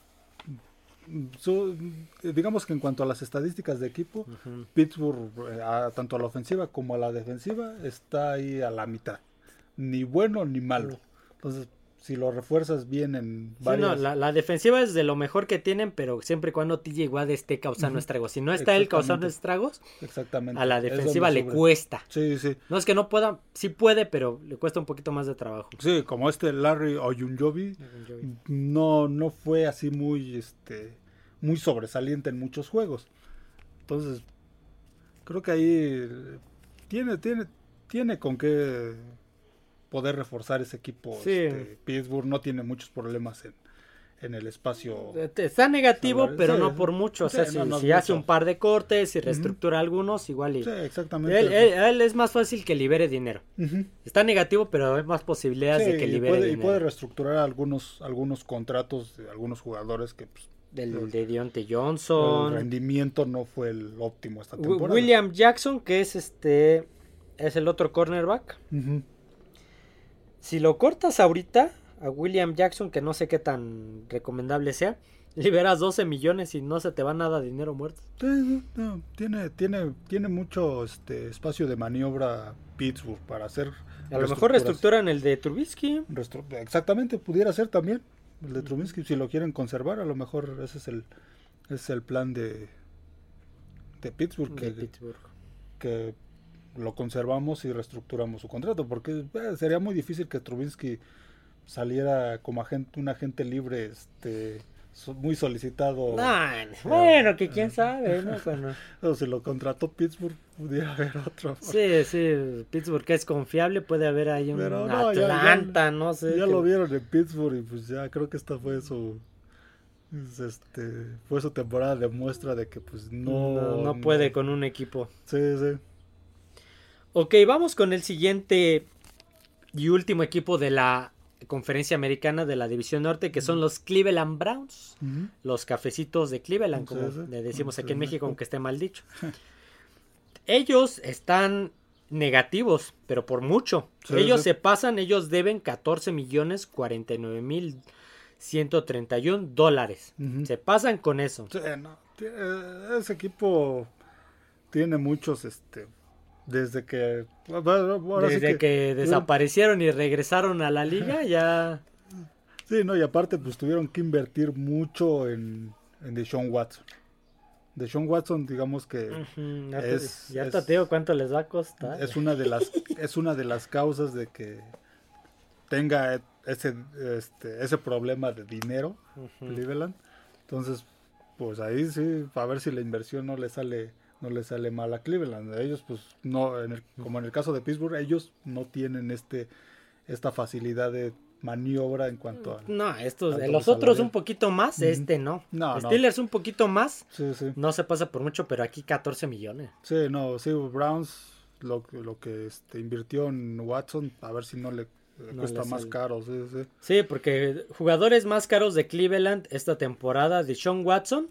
S2: su- digamos que en cuanto a las estadísticas de equipo. Pittsburgh, eh, a- tanto a la ofensiva como a la defensiva, está ahí a la mitad. Ni bueno ni malo. Entonces, si lo refuerzas bien en
S1: Sí,
S2: varias...
S1: no, la, la defensiva es de lo mejor que tienen, pero siempre y cuando TJ Watt esté causando estragos. Si no está él causando estragos,
S2: Exactamente.
S1: a la defensiva le cuesta.
S2: Sí, sí.
S1: No es que no pueda, sí puede, pero le cuesta un poquito más de trabajo.
S2: Sí, como este Larry Oyunjobi, no, no fue así muy, este, muy sobresaliente en muchos juegos. Entonces, creo que ahí eh, tiene, tiene, tiene con qué poder reforzar ese equipo.
S1: Sí.
S2: este, Pittsburgh no tiene muchos problemas en, en el espacio.
S1: Eh, Está negativo, pero
S2: sí.
S1: no por mucho. O sea,
S2: Sí,
S1: si,
S2: no, no
S1: si hace un par de cortes, si reestructura algunos, igual y...
S2: Sí, exactamente.
S1: Él, él- a él es más fácil que libere dinero. Está negativo, pero hay más posibilidades de que
S2: y
S1: libere
S2: puede, y
S1: dinero.
S2: puede reestructurar algunos, algunos contratos de algunos jugadores que pues,
S1: Del, de Deontay
S2: el
S1: Johnson.
S2: rendimiento no fue el óptimo esta temporada.
S1: William Jackson, que es este... Es el otro cornerback.
S2: Ujú.
S1: Si lo cortas ahorita a William Jackson, que no sé qué tan recomendable sea, liberas 12 millones y no se te va nada de dinero muerto.
S2: No, tiene, tiene, tiene mucho este espacio de maniobra Pittsburgh para hacer.
S1: A lo mejor reestructuran el de Trubisky.
S2: restru- Exactamente, pudiera ser también el de Trubinsky. Si lo quieren conservar, a lo mejor ese es el, ese es el plan de, de Pittsburgh.
S1: de
S2: Que,
S1: Pittsburgh.
S2: que lo conservamos y reestructuramos su contrato. Porque eh, sería muy difícil que Trubinsky saliera como agente, un agente libre este muy solicitado.
S1: Nah, bueno, que quién sabe, ¿no? Bueno,
S2: O si lo contrató Pittsburgh, pudiera haber otro.
S1: sí, sí, Pittsburgh es confiable, puede haber ahí un
S2: Pero no, ya- ya-
S1: Atlanta, no sé.
S2: ya
S1: que-
S2: lo vieron en Pittsburgh y pues ya creo que esta fue su es, este fue su temporada de muestra de que pues no
S1: no, no puede con un equipo.
S2: Sí, sí.
S1: Ok, vamos con el siguiente y último equipo de la conferencia americana de la división norte, que son los Cleveland Browns. Los cafecitos de Cleveland, como le decimos aquí en. México, aunque esté mal dicho. ellos están negativos, pero por mucho.
S2: Sí,
S1: ellos
S2: sí.
S1: se pasan, ellos deben 14 millones 49 mil 131 dólares.
S2: Ujú.
S1: Se pasan con eso.
S2: Sí, no, tie- eh, ese equipo tiene muchos este desde que ahora sí
S1: Desde que, desaparecieron y regresaron a la liga, ya...
S2: Sí, no, y aparte pues tuvieron que invertir mucho en en Deshaun Watson. Deshaun Watson, digamos que
S1: ya
S2: Es-
S1: te, ya
S2: es-
S1: te digo cuánto les va a costar.
S2: es una de las es una de las causas de que tenga ese este ese problema de dinero. Cleveland entonces pues ahí sí a ver si la inversión no le sale no le sale mal a Cleveland ellos pues no en el- como en el caso de Pittsburgh ellos no tienen este esta facilidad de maniobra en cuanto a
S1: No, estos, los otros un poquito más, este no.
S2: No, no.
S1: Steelers un poquito más,
S2: sí sí
S1: no se pasa por mucho, pero aquí 14 millones.
S2: sí no sí Browns lo, que- lo que este invirtió en Watson a ver si no le le
S1: No
S2: cuesta
S1: le
S2: más
S1: sale.
S2: caro sí sí
S1: Sí, porque jugadores más caros de Cleveland esta temporada, de Sean Watson,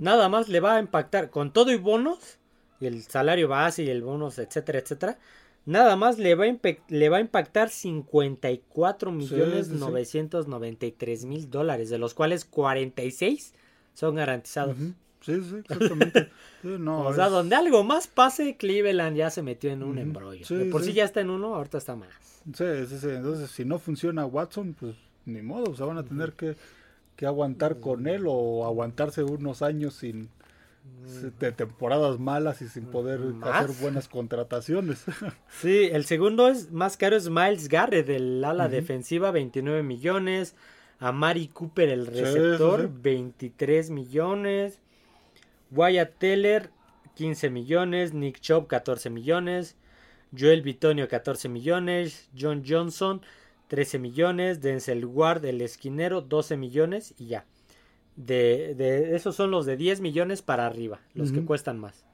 S1: nada más le va a impactar con todo y bonos, y el salario base y el bonus, etcétera, etcétera. Nada más le va a, le va a impactar 54 millones
S2: sí, sí.
S1: 993 mil dólares, de los cuales 46 son garantizados.
S2: Sí, sí, exactamente. Sí, no,
S1: O sea,
S2: es-
S1: donde algo más pase, Cleveland ya se metió en un embrollo.
S2: Sí,
S1: de por sí.
S2: sí.
S1: ya está en uno, ahorita está más.
S2: Sí, sí, sí. Entonces, si no funciona Watson, pues ni modo, o sea, van a tener que, que aguantar con él o aguantarse unos años sin de temporadas malas y sin poder
S1: ¿Más?
S2: hacer buenas contrataciones.
S1: Sí, el segundo es más caro es Miles Garrett del ala defensiva, 29 millones. A Mari Cooper, el receptor,
S2: sí.
S1: 23 millones. Wyatt Teller, 15 millones. Nick Chubb, 14 millones. Joel Bitonio 14 millones, John Johnson 13 millones, Denzel Ward el esquinero 12 millones y ya. De, de esos son los de 10 millones para arriba, los que cuestan más.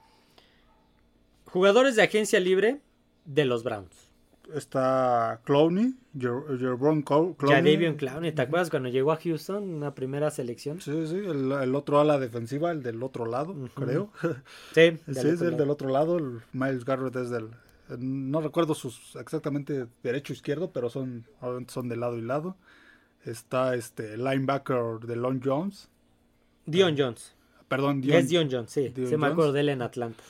S1: Jugadores de agencia libre de los Browns.
S2: Está Clowney, Jer- Jerbon Clowney.
S1: Ya Davion Clowney, ¿te acuerdas cuando llegó a Houston, una primera selección?
S2: Sí, sí, el, el otro ala defensiva, el del otro lado, creo.
S1: Sí,
S2: Sí, es el del otro lado. El Miles Garrett es del. No recuerdo sus exactamente derecho izquierdo, pero son, son de lado y lado. Está este linebacker de Lon Jones.
S1: Dion Jones.
S2: Perdón, Dion.
S1: Es Dion Jones, sí.
S2: Dion
S1: sí, me acuerdo de él en Atlanta.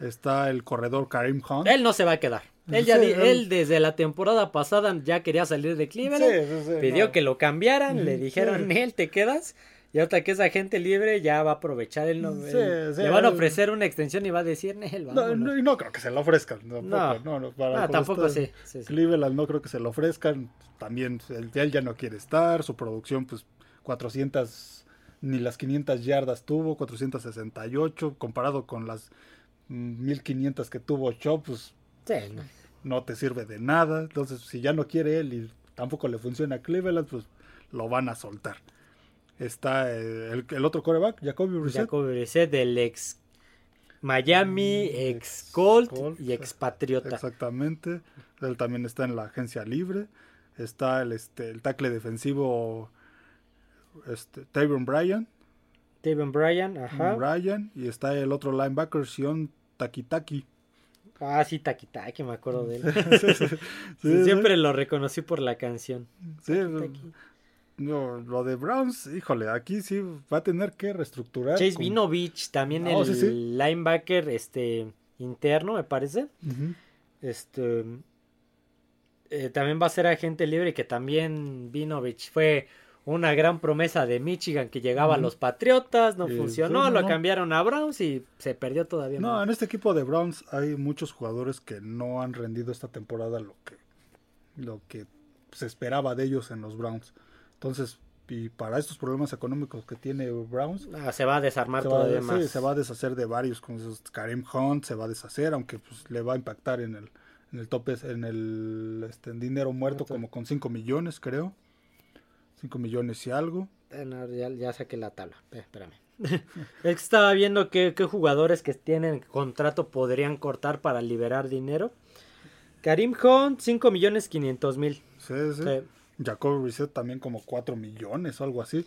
S2: Está el corredor Karim Hunt.
S1: Él no se va a quedar. Él, ya
S2: Sí,
S1: di-
S2: él-
S1: desde la temporada pasada ya quería salir de Cleveland.
S2: Sí, sí, sí,
S1: pidió
S2: no.
S1: que lo cambiaran, le dijeron, él te quedas. Y ahorita que es agente libre, ya va a aprovechar el nombre.
S2: Sí, sí,
S1: le van a ofrecer una extensión y va a decir, él,
S2: No, no, no creo que se lo ofrezcan. Tampoco,
S1: No.
S2: no, para
S1: Ah, tampoco sí.
S2: Cleveland no creo que se lo ofrezcan. También él, él ya no quiere estar. Su producción, pues 400, ni las 500 yardas tuvo, 468. Comparado con las mm, 1500 que tuvo Chop, pues
S1: Sí, no.
S2: te sirve de nada. Entonces, si ya no quiere él y tampoco le funciona a Cleveland, pues lo van a soltar. Está eh, el, el otro coreback, Jacoby Brissett.
S1: Jacoby Brissett, del ex Miami,
S2: Mm,
S1: ex Colt
S2: Colt,
S1: y ex Patriota.
S2: Exactamente. Él también está en la agencia libre. Está el, este, el tackle defensivo este, Bryan.
S1: Steven Bryan, ajá.
S2: Bryan. Y está el otro linebacker, Sion Takitaki.
S1: Ah, sí, Taki Taki, me acuerdo de él.
S2: Sí, sí, sí.
S1: Siempre lo reconocí por la canción.
S2: Sí,
S1: Taki.
S2: no, lo de Browns, híjole, aquí sí va a tener que reestructurar.
S1: Chase
S2: con-
S1: Vinovich, también
S2: Oh,
S1: el linebacker este interno, me parece. Este eh, también va a ser agente libre que también Vinovich fue una gran promesa de Michigan que llegaba a los Patriotas, no
S2: Eh,
S1: funcionó,
S2: no,
S1: lo cambiaron a Browns y se perdió todavía
S2: No,
S1: más.
S2: en este equipo de Browns hay muchos jugadores que no han rendido esta temporada lo que, lo que se esperaba de ellos en los Browns. Entonces, y para estos problemas económicos que tiene Browns,
S1: Ah, se va a desarmar todavía
S2: sí,
S1: más.
S2: se va a deshacer de varios. Esos Karim Hunt se va a deshacer, aunque pues, le va a impactar en el, en el tope, en el este, en dinero muerto,
S1: Muerto.
S2: como con 5 millones, creo. 5 millones y algo.
S1: Eh, no, ya, ya saqué la tabla. Eh, espérame. es que estaba viendo qué, qué jugadores que tienen contrato podrían cortar para liberar dinero. Karim Hunt, 5 millones 500 mil.
S2: Sí, sí.
S1: Sí.
S2: Jacob Brissett también como 4 millones o algo así.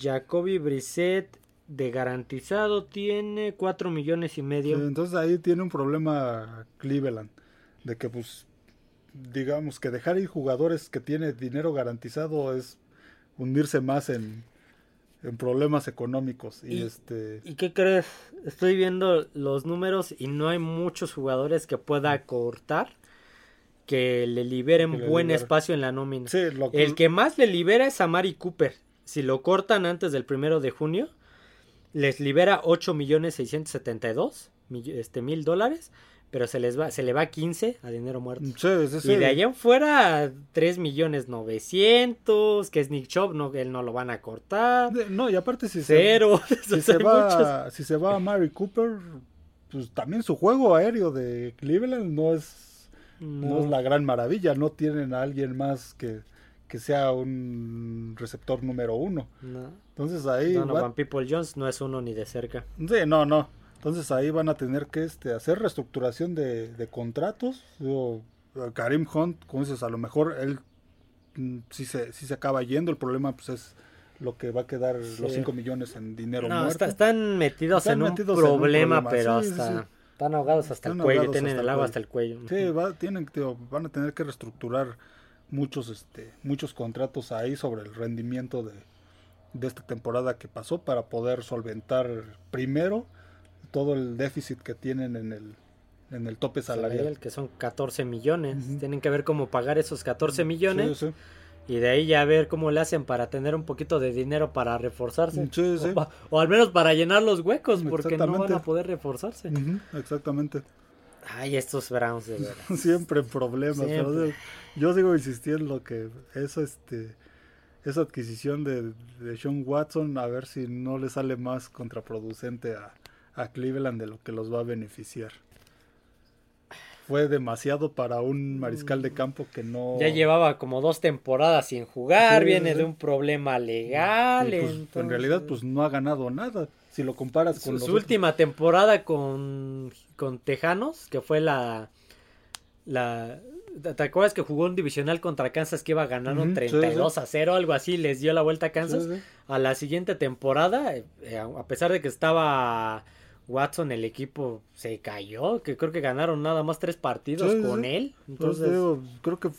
S1: Jacoby Brissett de garantizado tiene 4 millones y medio.
S2: Sí, entonces ahí tiene un problema Cleveland. De que pues digamos que dejar ir jugadores que tiene dinero garantizado es hundirse más en, en problemas económicos. Y,
S1: Y-
S2: este
S1: ¿Y qué crees? Estoy viendo los números y no hay muchos jugadores que pueda cortar que le liberen
S2: Que le
S1: buen espacio en la nómina.
S2: sí, lo
S1: El que más le libera es a Mari Cooper. Si lo cortan antes del primero de junio, les libera 8 millones 672 mill- este, mil dólares, pero se les va, se le va 15 a dinero muerto.
S2: sí, sí, sí.
S1: Y de allá en fuera, 3 millones 900, que es Nick Chubb, no, él no lo van a cortar.
S2: No, y aparte si
S1: Cero.
S2: se, si se
S1: muchos.
S2: va si se va a Mary Cooper, pues también su juego aéreo de Cleveland no es no,
S1: No.
S2: es la gran maravilla, no tienen a alguien más que, que sea un receptor número uno.
S1: No.
S2: Entonces ahí va-
S1: Donovan People Jones no es uno ni de cerca.
S2: Sí, no, no. Entonces ahí van a tener que este, hacer reestructuración de, de contratos. Digo, Karim Hunt, como dices, a lo mejor él mm, sí se, sí se acaba yendo. El problema pues es lo que va a quedar
S1: Sí.
S2: los 5 millones en dinero
S1: No,
S2: muerto.
S1: está- están metidos,
S2: Están
S1: en,
S2: metidos
S1: un
S2: en un
S1: problema,
S2: problema,
S1: pero
S2: sí,
S1: hasta
S2: sí.
S1: están ahogados hasta
S2: Están
S1: el cuello, tienen el agua hasta el cuello.
S2: Sí, va- tienen, digo, van a tener que reestructurar muchos, este, muchos contratos ahí sobre el rendimiento de, de esta temporada que pasó para poder solventar primero todo el déficit que tienen en el, en el tope salarial.
S1: salarial, que son 14 millones. Tienen que ver cómo pagar esos 14 millones
S2: Sí, sí.
S1: y de ahí ya ver cómo le hacen para tener un poquito de dinero para reforzarse.
S2: Sí, sí.
S1: O, pa- o al menos para llenar los huecos, porque no van a poder reforzarse.
S2: Exactamente.
S1: Ay, estos Browns de veras.
S2: Siempre problemas. pero yo sigo insistiendo que eso, este, esa adquisición de, de Sean Watson, a ver si no le sale más contraproducente a, a Cleveland de lo que los va a beneficiar. fue demasiado para un mariscal de campo que no...
S1: Ya llevaba como dos temporadas sin jugar, viene de un problema legal.
S2: Pues, en realidad, pues no ha ganado nada. Si lo comparas con
S1: su, última temporada con, con Tejanos, que fue la, la... ¿Te acuerdas que jugó un divisional contra Kansas que iba ganando 32 a 0, algo así? Les dio la vuelta a Kansas. A la siguiente temporada, eh, a pesar de que estaba Watson, el equipo se cayó, que creo que ganaron nada más tres partidos con él. Entonces,
S2: creo que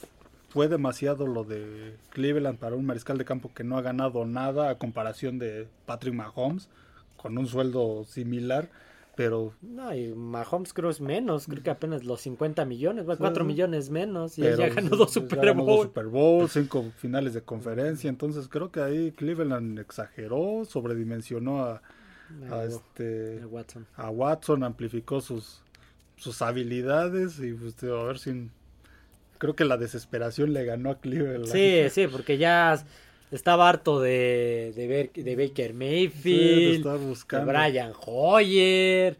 S2: fue demasiado lo de Cleveland para un mariscal de campo que no ha ganado nada a comparación de Patrick Mahomes, con un sueldo similar. Pero.
S1: No, y Mahomes creo es menos, creo que apenas los 50 millones, va 4 millones menos, y ya ganó dos Super Bowl.
S2: Super Bowl, cinco finales de conferencia, entonces creo que ahí Cleveland exageró, sobredimensionó a, a, este a Watson. amplificó sus sus habilidades y pues, a ver si creo que la desesperación le ganó a Cleveland.
S1: Sí, sí, porque ya estaba harto de, de ver de Baker Mayfield, de Brian Hoyer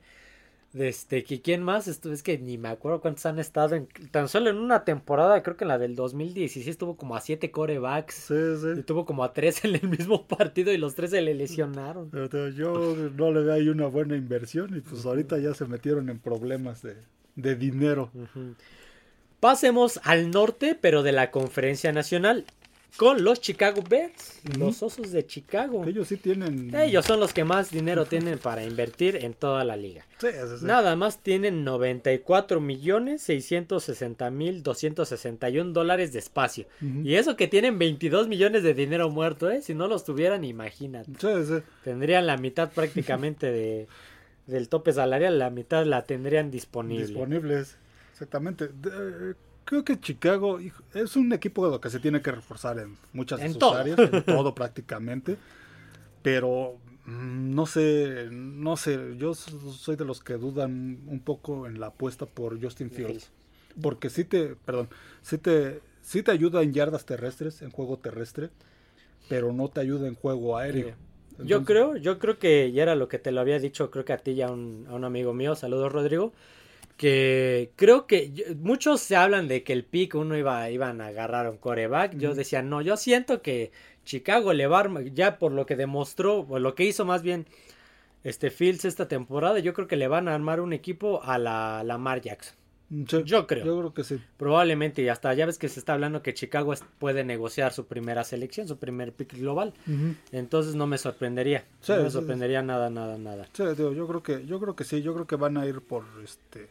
S1: este, ¿quién más? Esto, es que ni me acuerdo cuántos han estado en, tan solo en una temporada, creo que en la del 2016 estuvo como a siete corebacks. Sí, sí. Y tuvo como a tres en el mismo partido y los tres se le lesionaron.
S2: Yo no le veo ahí una buena inversión y pues ahorita ya se metieron en problemas de, de dinero.
S1: Pasemos al norte, pero de la conferencia nacional con los Chicago Bears, los Osos de Chicago.
S2: Ellos sí tienen.
S1: Ellos son los que más dinero tienen para invertir en toda la liga. Sí, sí. Nada más tienen 94 millones 660 mil 261 dólares de espacio. Y eso que tienen 22 millones de dinero muerto, ¿eh? Si no los tuvieran, imagínate. Tendrían la mitad prácticamente de, del tope salarial, la mitad la tendrían disponible.
S2: Disponibles, exactamente creo que Chicago es un equipo de lo que se tiene que reforzar en muchas de sus áreas, en todo prácticamente. Pero mm, no sé, no sé, yo soy de los que dudan un poco en la apuesta por Justin Fields. Porque sí te, perdón, sí te, sí te ayuda en yardas terrestres, en juego terrestre, pero no te ayuda en juego aéreo.
S1: yo creo, yo creo que ya era lo que te lo había dicho, creo que a ti y a un, a un amigo mío, saludos Rodrigo, que creo que muchos se hablan de que el pick uno iba iban a agarrar un coreback. Yo decía, no, yo siento que Chicago le va a, ya por lo que demostró, o lo que hizo más bien este Fields esta temporada, yo creo que le van a armar un equipo a la Lamar Jackson. yo creo.
S2: Yo creo que sí.
S1: Probablemente, y hasta ya ves que se está hablando que Chicago puede negociar su primera selección, su primer pick global. Entonces no me sorprendería. no me sorprendería nada, nada, nada.
S2: yo creo que, yo creo que sí, yo creo que van a ir por este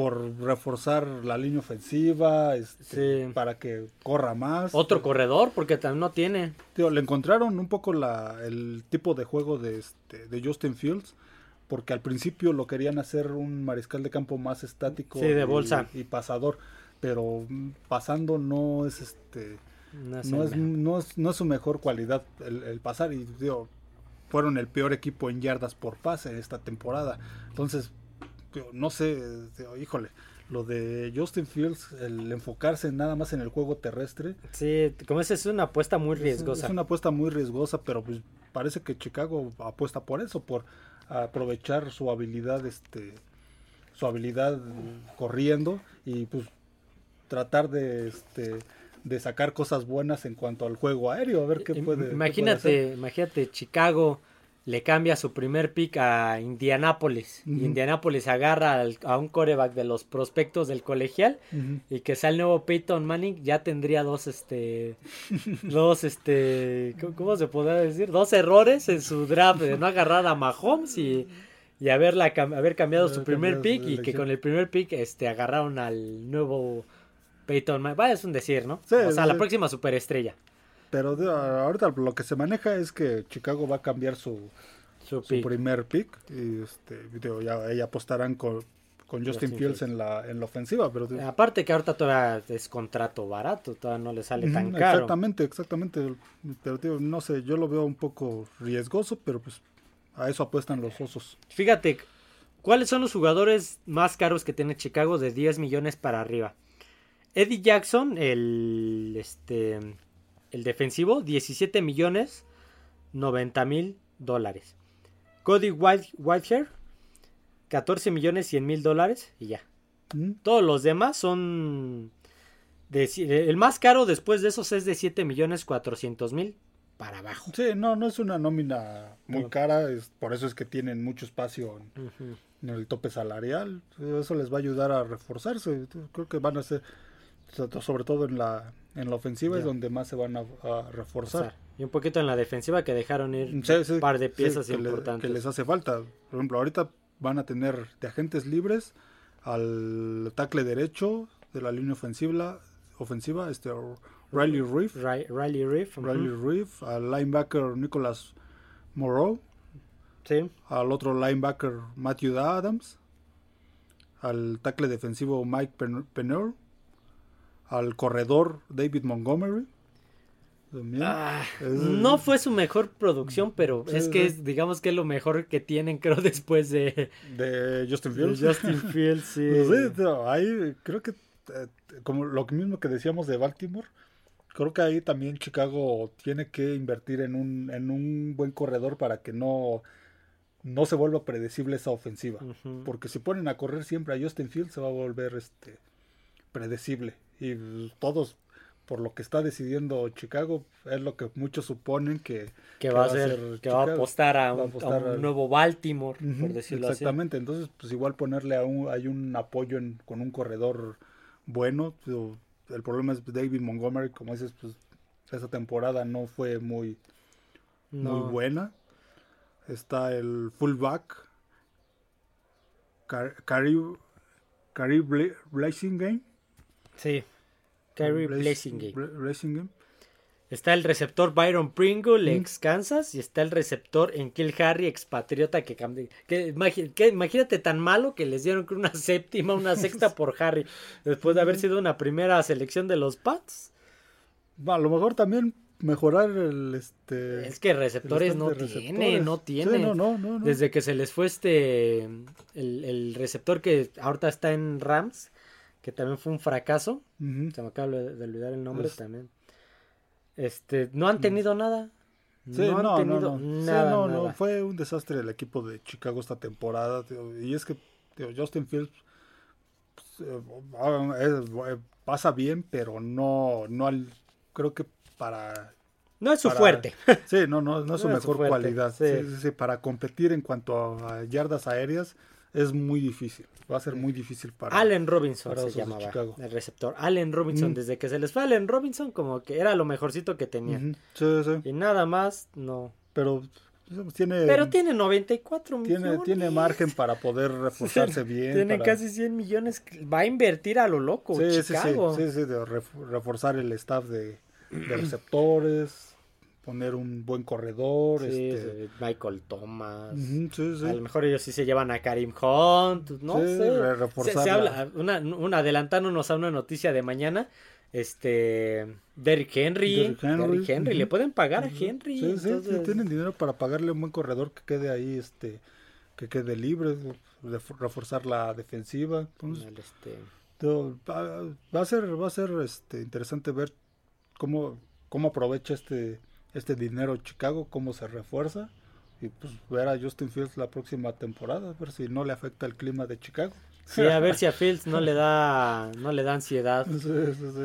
S2: por reforzar la línea ofensiva, este, para que corra más.
S1: Otro corredor, porque también no tiene.
S2: le encontraron un poco la, el tipo de juego de, este, de Justin Fields, porque al principio lo querían hacer un mariscal de campo más estático
S1: de bolsa.
S2: Y, pasador, pero pasando no es este no es, no es, no es, su mejor cualidad el, el pasar y digo, fueron el peor equipo en yardas por pase esta temporada. Entonces, no sé, híjole, lo de Justin Fields, el enfocarse nada más en el juego terrestre.
S1: Sí, como es, es una apuesta muy riesgosa.
S2: Es, una apuesta muy riesgosa, pero pues parece que Chicago apuesta por eso, por aprovechar su habilidad, este, su habilidad corriendo y pues tratar de, este, de sacar cosas buenas en cuanto al juego aéreo, a ver qué puede.
S1: Imagínate, imagínate Chicago le cambia su primer pick a Indianapolis. Indianapolis agarra a un coreback de los prospectos del colegial y que sea el nuevo Peyton Manning, ya tendría dos, este, dos, este, ¿cómo se podría decir? Dos errores en su draft de no agarrar a Mahomes y, y haberla, haber cambiado su primer pick y que con el primer pick, este, agarraron al nuevo Peyton Manning. Vaya, es un decir, ¿no? o sea, la próxima superestrella.
S2: Pero ahorita lo que se maneja es que Chicago va a cambiar su, su, primer pick. Y este, ya, ya apostarán con, con Justin, Fields en la, en la ofensiva. Pero,
S1: Aparte que ahorita todavía es contrato barato, todavía no le sale tan caro.
S2: Exactamente, exactamente. Pero no sé, yo lo veo un poco riesgoso, pero pues a eso apuestan los osos.
S1: Fíjate, ¿cuáles son los jugadores más caros que tiene Chicago de 10 millones para arriba? Eddie Jackson, el este el defensivo, 17 millones 90 mil dólares. Cody White, Whitehair, 14 millones 100 mil dólares y ya.
S2: Mm.
S1: Todos los demás son... De, el más caro después de esos es de 7 millones 400 mil para abajo.
S2: Sí, no, no es una nómina muy
S1: No.
S2: cara, es, por eso es que tienen mucho espacio en, en el tope salarial. Eso les va a ayudar a reforzarse. Creo que van a ser, so- sobre todo en la, en la ofensiva,
S1: Ya.
S2: es donde más se van a, a reforzar.
S1: Y un poquito en la defensiva que dejaron ir
S2: Sí, sí,
S1: un par de
S2: sí,
S1: piezas
S2: que le-
S1: importantes.
S2: que les hace falta. Por ejemplo, ahorita van a tener de agentes libres al tackle derecho de la línea ofensiva, ofensiva este Riley Reef,
S1: Ri- Riley Reef. ujú.
S2: Riley Reef, al linebacker Nicholas Moreau,
S1: Sí.
S2: al otro linebacker Matthew Adams, al tackle defensivo Mike Pen- Penner, al corredor David Montgomery.
S1: Ah,
S2: Es-
S1: no fue su mejor producción, pero
S2: Sí,
S1: es que es, digamos que es lo mejor que tienen, creo, después de,
S2: de Justin
S1: de
S2: Fields.
S1: Justin Fields. Sí.
S2: No pero ahí creo que, eh, como lo mismo que decíamos de Baltimore, creo que ahí también Chicago tiene que invertir en un, en un buen corredor para que no, no se vuelva predecible esa ofensiva. Porque si ponen a correr siempre a Justin Fields se va a volver este predecible. Y todos, por lo que está decidiendo Chicago, es lo que muchos suponen que,
S1: que va a ser, que va a apostar a un,
S2: apostar
S1: a un
S2: al-
S1: nuevo Baltimore, por decirlo
S2: Exactamente, entonces pues igual ponerle a un, hay un apoyo en- con un corredor bueno. el problema es David Montgomery, como dices, pues esa temporada no fue muy, muy buena. Está el fullback, Car- Cari- Cari Bla- Blasingame.
S1: Sí. Kyrie Blasingame. Está el receptor Byron Pringle,
S2: Mm.
S1: ex Kansas, y está el receptor Enkil Harry, expatriota que, que, que imagínate tan malo que les dieron una séptima, una sexta por Harry, después de haber sido una primera selección de los Pats.
S2: A lo mejor también mejorar el este
S1: Es que receptores no tiene, no tiene.
S2: no, no, no, no.
S1: Desde que se les fue este el, el receptor que ahorita está en Rams, que también fue un fracaso. Se me acaba de olvidar el nombre también. Este, no han tenido nada.
S2: Sí,
S1: no han
S2: no, no,
S1: tenido
S2: no. Sí,
S1: nada,
S2: no, no,
S1: nada.
S2: fue un desastre el equipo de Chicago esta temporada. tío, Y es que tío, Justin Fields pues, eh, eh, pasa bien, pero no, no al, creo que para...
S1: No es su
S2: para-
S1: fuerte.
S2: Sí, no, no, no es su
S1: No es su
S2: mejor
S1: fuerte,
S2: cualidad.
S1: sí,
S2: sí, para competir en cuanto a yardas aéreas es muy difícil. Va a ser muy difícil para...
S1: Allen Robinson
S2: para
S1: se llamaba
S2: Chicago.
S1: el receptor. Allen Robinson,
S2: Mm.
S1: desde que se les fue Allen Robinson, como que era lo mejorcito que tenían.
S2: Sí, sí.
S1: Y nada más, no.
S2: Pero tiene...
S1: Pero tiene 94
S2: tiene,
S1: millones.
S2: tiene margen para poder reforzarse bien.
S1: Tiene
S2: para-
S1: casi 100 millones. Va a invertir a lo loco,
S2: Sí, sí, sí,
S1: Chicago.
S2: sí, sí, de ref- reforzar el staff de, de receptores, poner un buen corredor,
S1: Sí,
S2: este,
S1: Michael Thomas.
S2: ujú, sí, sí.
S1: A lo mejor ellos sí se llevan a Karim Hunt, no
S2: Sí,
S1: sé. Se,
S2: reforzar
S1: se
S2: la-
S1: habla, una, una adelantándonos a una noticia de mañana, este, Derrick Henry,
S2: Derrick Henry,
S1: Derrick Henry,
S2: ujú.
S1: le pueden pagar a Henry.
S2: Sí, sí, sí,
S1: entonces-
S2: tienen dinero para pagarle un buen corredor que quede ahí, este, que quede libre, ref- reforzar la defensiva. Entonces,
S1: este,
S2: va, va a ser, va a ser, este, interesante ver cómo, cómo aprovecha este, este dinero Chicago, cómo se refuerza. Y pues ver a Justin Fields la próxima temporada, a ver si no le afecta el clima de Chicago.
S1: sí, a ver si a Fields no le da, no le da ansiedad
S2: Sí, sí, sí.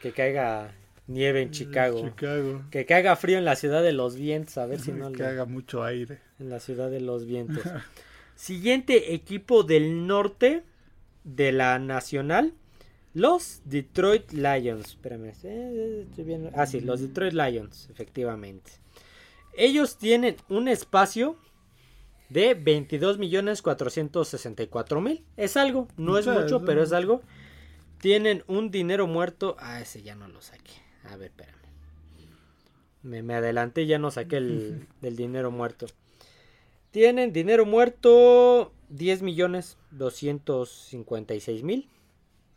S1: que, caiga nieve en Chicago.
S2: Chicago.
S1: Que caiga frío en la ciudad de los vientos, a ver si no
S2: que
S1: le...
S2: haga mucho aire.
S1: En la ciudad de los vientos. Siguiente equipo del norte de la nacional. Los Detroit Lions. Espérame. estoy viendo- Ah, sí, los Detroit Lions, efectivamente. Ellos tienen un espacio de 22 millones 464 mil. Es algo, no es mucho, pero es algo. Tienen un dinero muerto. Ah, ese ya no lo saqué. A ver, espérame. Me, me adelanté, ya no saqué el del dinero muerto. Tienen dinero muerto 10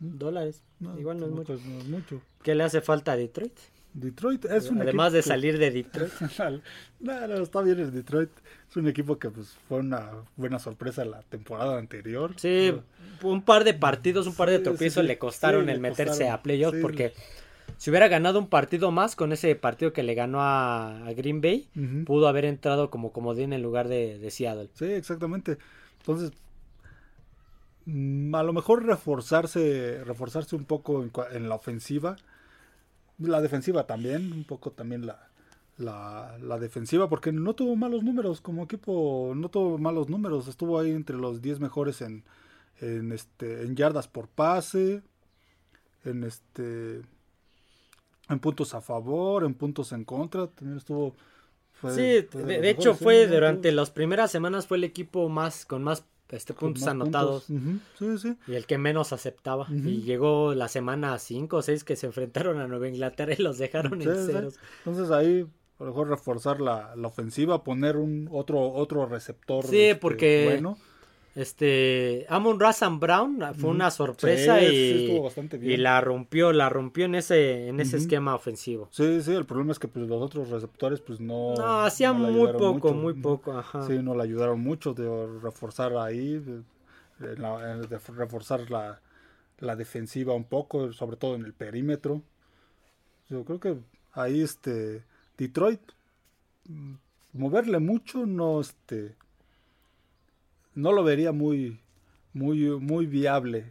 S1: millones 256 mil dólares. Igual no es mucho.
S2: pues, no es mucho.
S1: ¿Qué le hace falta a Detroit?
S2: Detroit es un
S1: Además de
S2: que-
S1: salir de Detroit.
S2: no, no, está bien el Detroit. Es un equipo que pues fue una buena sorpresa la temporada anterior.
S1: Sí, un par de partidos, un par de
S2: Sí,
S1: tropiezos
S2: sí,
S1: le costaron
S2: Sí,
S1: el
S2: le
S1: meterse
S2: costaron.
S1: a playoffs porque si hubiera ganado un partido más con ese partido que le ganó a, a Green Bay, pudo haber entrado como comodín en lugar de, de Seattle.
S2: Sí, exactamente. Entonces, a lo mejor reforzarse, reforzarse un poco en, en la ofensiva. La defensiva también, un poco también la, la, la defensiva, porque no tuvo malos números como equipo, no tuvo malos números, estuvo ahí entre los 10 mejores en, en, este, en yardas por pase, en este en puntos a favor, en puntos en contra, también estuvo fue-
S1: Sí,
S2: fue
S1: de, de hecho
S2: mejores,
S1: fue durante las primeras semanas fue el equipo más con más este, puntos anotados
S2: puntos. Ujú, Sí, sí.
S1: y el que menos aceptaba. Y llegó la semana 5 o 6 que se enfrentaron a Nueva Inglaterra y los dejaron
S2: Sí,
S1: en ceros.
S2: Entonces ahí a lo mejor reforzar la, la ofensiva, poner un otro otro receptor
S1: Sí,
S2: este,
S1: porque
S2: bueno.
S1: Este, Amon Razan Brown fue una sorpresa
S2: Sí,
S1: y, la rompió, la rompió en ese, en ese esquema ofensivo.
S2: Sí, sí, el problema es que pues, los otros receptores pues no...
S1: No, hacía
S2: no le
S1: muy poco,
S2: mucho.
S1: muy poco, ajá.
S2: Sí, no le ayudaron mucho de reforzar ahí, de, de reforzar la, la defensiva un poco, sobre todo en el perímetro. Yo creo que ahí este Detroit mm, moverle mucho no este no lo vería muy muy muy viable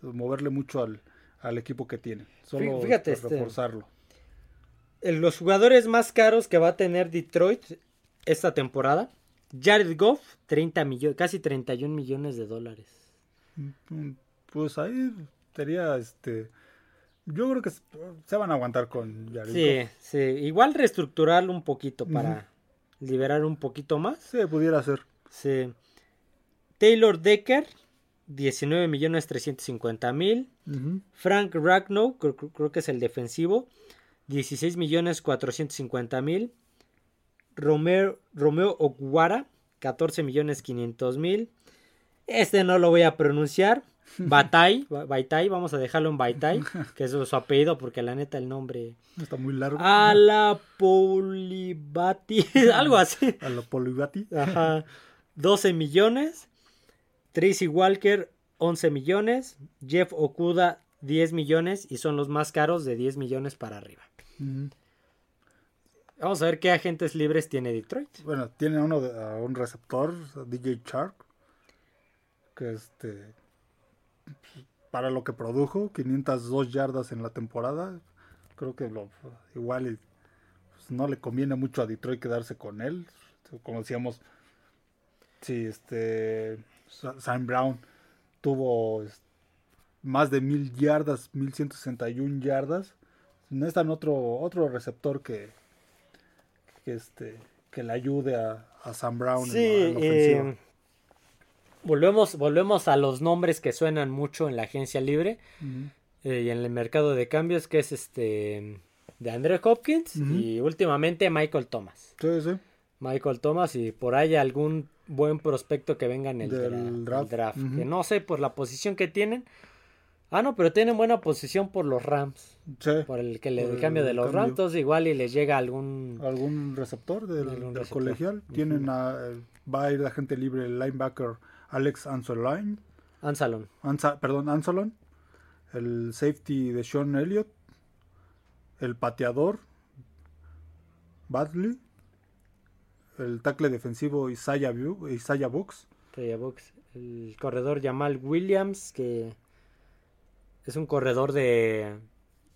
S2: moverle mucho al, al equipo que tiene. Solo
S1: Fíjate, este,
S2: reforzarlo.
S1: Los jugadores más caros que va a tener Detroit esta temporada, Jared Goff, 30 millones, casi 31 millones de dólares.
S2: Mm, Pues ahí sería este. Yo creo que se van a aguantar con Jared
S1: Sí,
S2: Goff.
S1: sí, igual reestructurarlo un poquito para liberar un poquito más.
S2: Sí, pudiera ser.
S1: Sí. Taylor Decker, 19 millones 350 mil. Frank Ragnow, creo, creo- que es el defensivo, 16 millones 450 mil. Romeo, Romeo Oguara, 14 millones 500 mil. Este no lo voy a pronunciar. Batai, Ba- Baitai, vamos a dejarlo en Baitai, que es su apellido porque la neta el nombre...
S2: Está muy largo.
S1: A la Polibati, algo así.
S2: A Polibati.
S1: Ajá. 12 millones. Tracy Walker, 11 millones. Jeff Okuda, 10 millones. Y son los más caros de 10 millones para arriba. Vamos a ver qué agentes libres tiene Detroit.
S2: Bueno, tiene uno de- a un receptor, DJ Shark, que este para lo que produjo, 502 yardas en la temporada, creo que lo, igual pues, no le conviene mucho a Detroit quedarse con él, como decíamos, si este Sam Brown tuvo más de mil yardas, 1161 yardas, necesitan otro otro receptor que que este que le ayude a, a Sam Brown en
S1: Sí,
S2: la- en la ofensiva.
S1: eh, volvemos, volvemos a los nombres que suenan mucho en la agencia libre eh, y en el mercado de cambios, que es este de Andrew Hopkins y últimamente Michael Thomas.
S2: Sí, sí.
S1: Michael Thomas y por ahí algún buen prospecto que venga en el
S2: Del
S1: dra- el
S2: draft.
S1: Que no sé por la posición que tienen. Ah, no, pero tienen buena posición por los Rams.
S2: Sí.
S1: Por el que le el cambio de los
S2: cambio.
S1: Rams. Entonces igual y les llega algún...
S2: algún receptor del,
S1: Algún
S2: del
S1: receptor.
S2: colegial. Tienen a, va a ir la gente libre el linebacker Alex Anzalone,
S1: Ansalon.
S2: Ansa- perdón, Anzalone, el safety de Sean Elliott, el pateador Badley, el tackle defensivo Isaiah, Isaiah Books,
S1: Traya Box, El corredor Jamal Williams, que es un corredor de...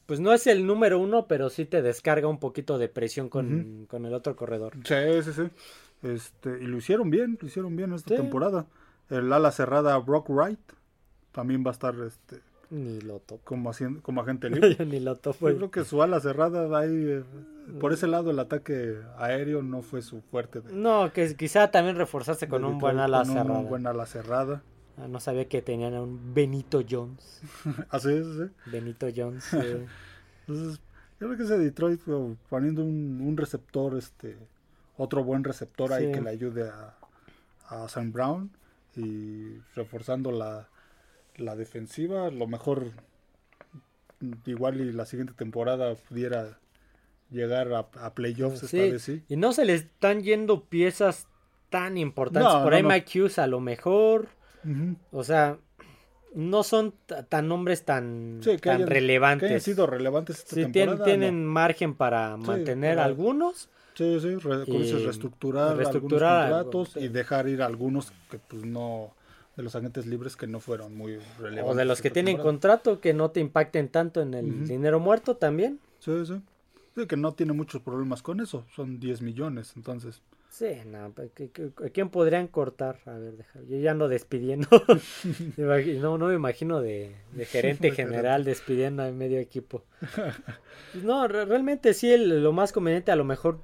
S1: Pues no es el número uno, pero sí te descarga un poquito de presión con, con el otro corredor.
S2: Sí, sí, sí. Este, y lo hicieron bien, lo hicieron bien esta
S1: Sí.
S2: temporada. El ala cerrada Brock Wright también va a estar este,
S1: Ni lo topo.
S2: como, haciendo, como agente libre.
S1: Ni lo topo.
S2: Yo creo que su ala cerrada ahí, eh, por ese lado el ataque aéreo no fue su fuerte. de-
S1: No, que quizá también reforzarse con un buen ala
S2: con un
S1: cerrada.
S2: buen ala cerrada.
S1: Ah, no sabía que tenían a un Benito Jones.
S2: Así es, sí.
S1: Benito Jones. eh,
S2: Entonces, yo creo que ese Detroit poniendo un, un receptor, este, otro buen receptor ahí que le ayude a, a Sam Brown y reforzando la, la defensiva, lo mejor mm, igual y la siguiente temporada pudiera llegar a, a playoffs esta vez sí.
S1: Y no se le están yendo piezas tan importantes.
S2: No,
S1: Por
S2: no,
S1: ahí
S2: no.
S1: Mike Hughes a lo mejor. O sea, no son tan nombres tan,
S2: Sí,
S1: tan
S2: hayan,
S1: relevantes.
S2: que hayan sido relevantes esta
S1: Sí,
S2: temporada.
S1: tienen margen para mantener
S2: para-
S1: algunos.
S2: Sí, sí, re- como dices, reestructurar,
S1: reestructurar
S2: algunos contratos
S1: algo,
S2: y dejar ir algunos que pues no, de los agentes libres que no fueron muy relevantes.
S1: O de los que tienen contrato que no te impacten tanto en el
S2: Ujú.
S1: dinero muerto también.
S2: Sí, sí. Sí, que no tiene muchos problemas con eso. Son 10 millones, entonces.
S1: Sí, no, pues, ¿qué- qué- ¿a quién podrían cortar? A ver, deja, yo ya ando despidiendo. No, no me imagino de, de gerente general despidiendo a medio equipo. Pues No, re- realmente sí, el- lo más conveniente a lo mejor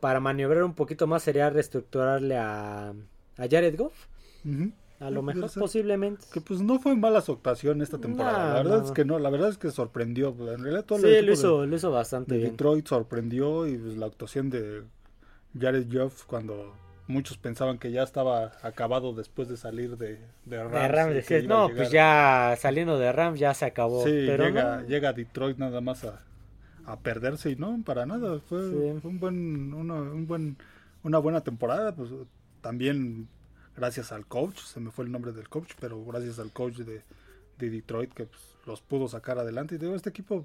S1: para maniobrar un poquito más sería reestructurarle a, a Jared Goff.
S2: Ujú.
S1: A lo mejor
S2: ser.
S1: posiblemente.
S2: Que pues no fue mala su actuación esta temporada.
S1: No,
S2: la verdad
S1: no.
S2: es que no, la verdad es que sorprendió. En realidad todo el
S1: Sí,
S2: equipo
S1: lo
S2: de-
S1: hizo, lo hizo bastante
S2: de
S1: bien.
S2: Detroit sorprendió y pues, la actuación de Jared Goff cuando muchos pensaban que ya estaba acabado después de salir de, de Rams.
S1: De Rams,
S2: que a
S1: no,
S2: llegar".
S1: pues ya saliendo de Rams ya se acabó.
S2: Sí,
S1: pero
S2: llega,
S1: no.
S2: llega a Detroit nada más a, a perderse y no, para nada. Fue,
S1: Sí.
S2: fue un buen, una, un buen, una buena temporada. Pues también gracias al coach, se me fue el nombre del coach, pero gracias al coach de, de Detroit que pues, los pudo sacar adelante. Y digo, este equipo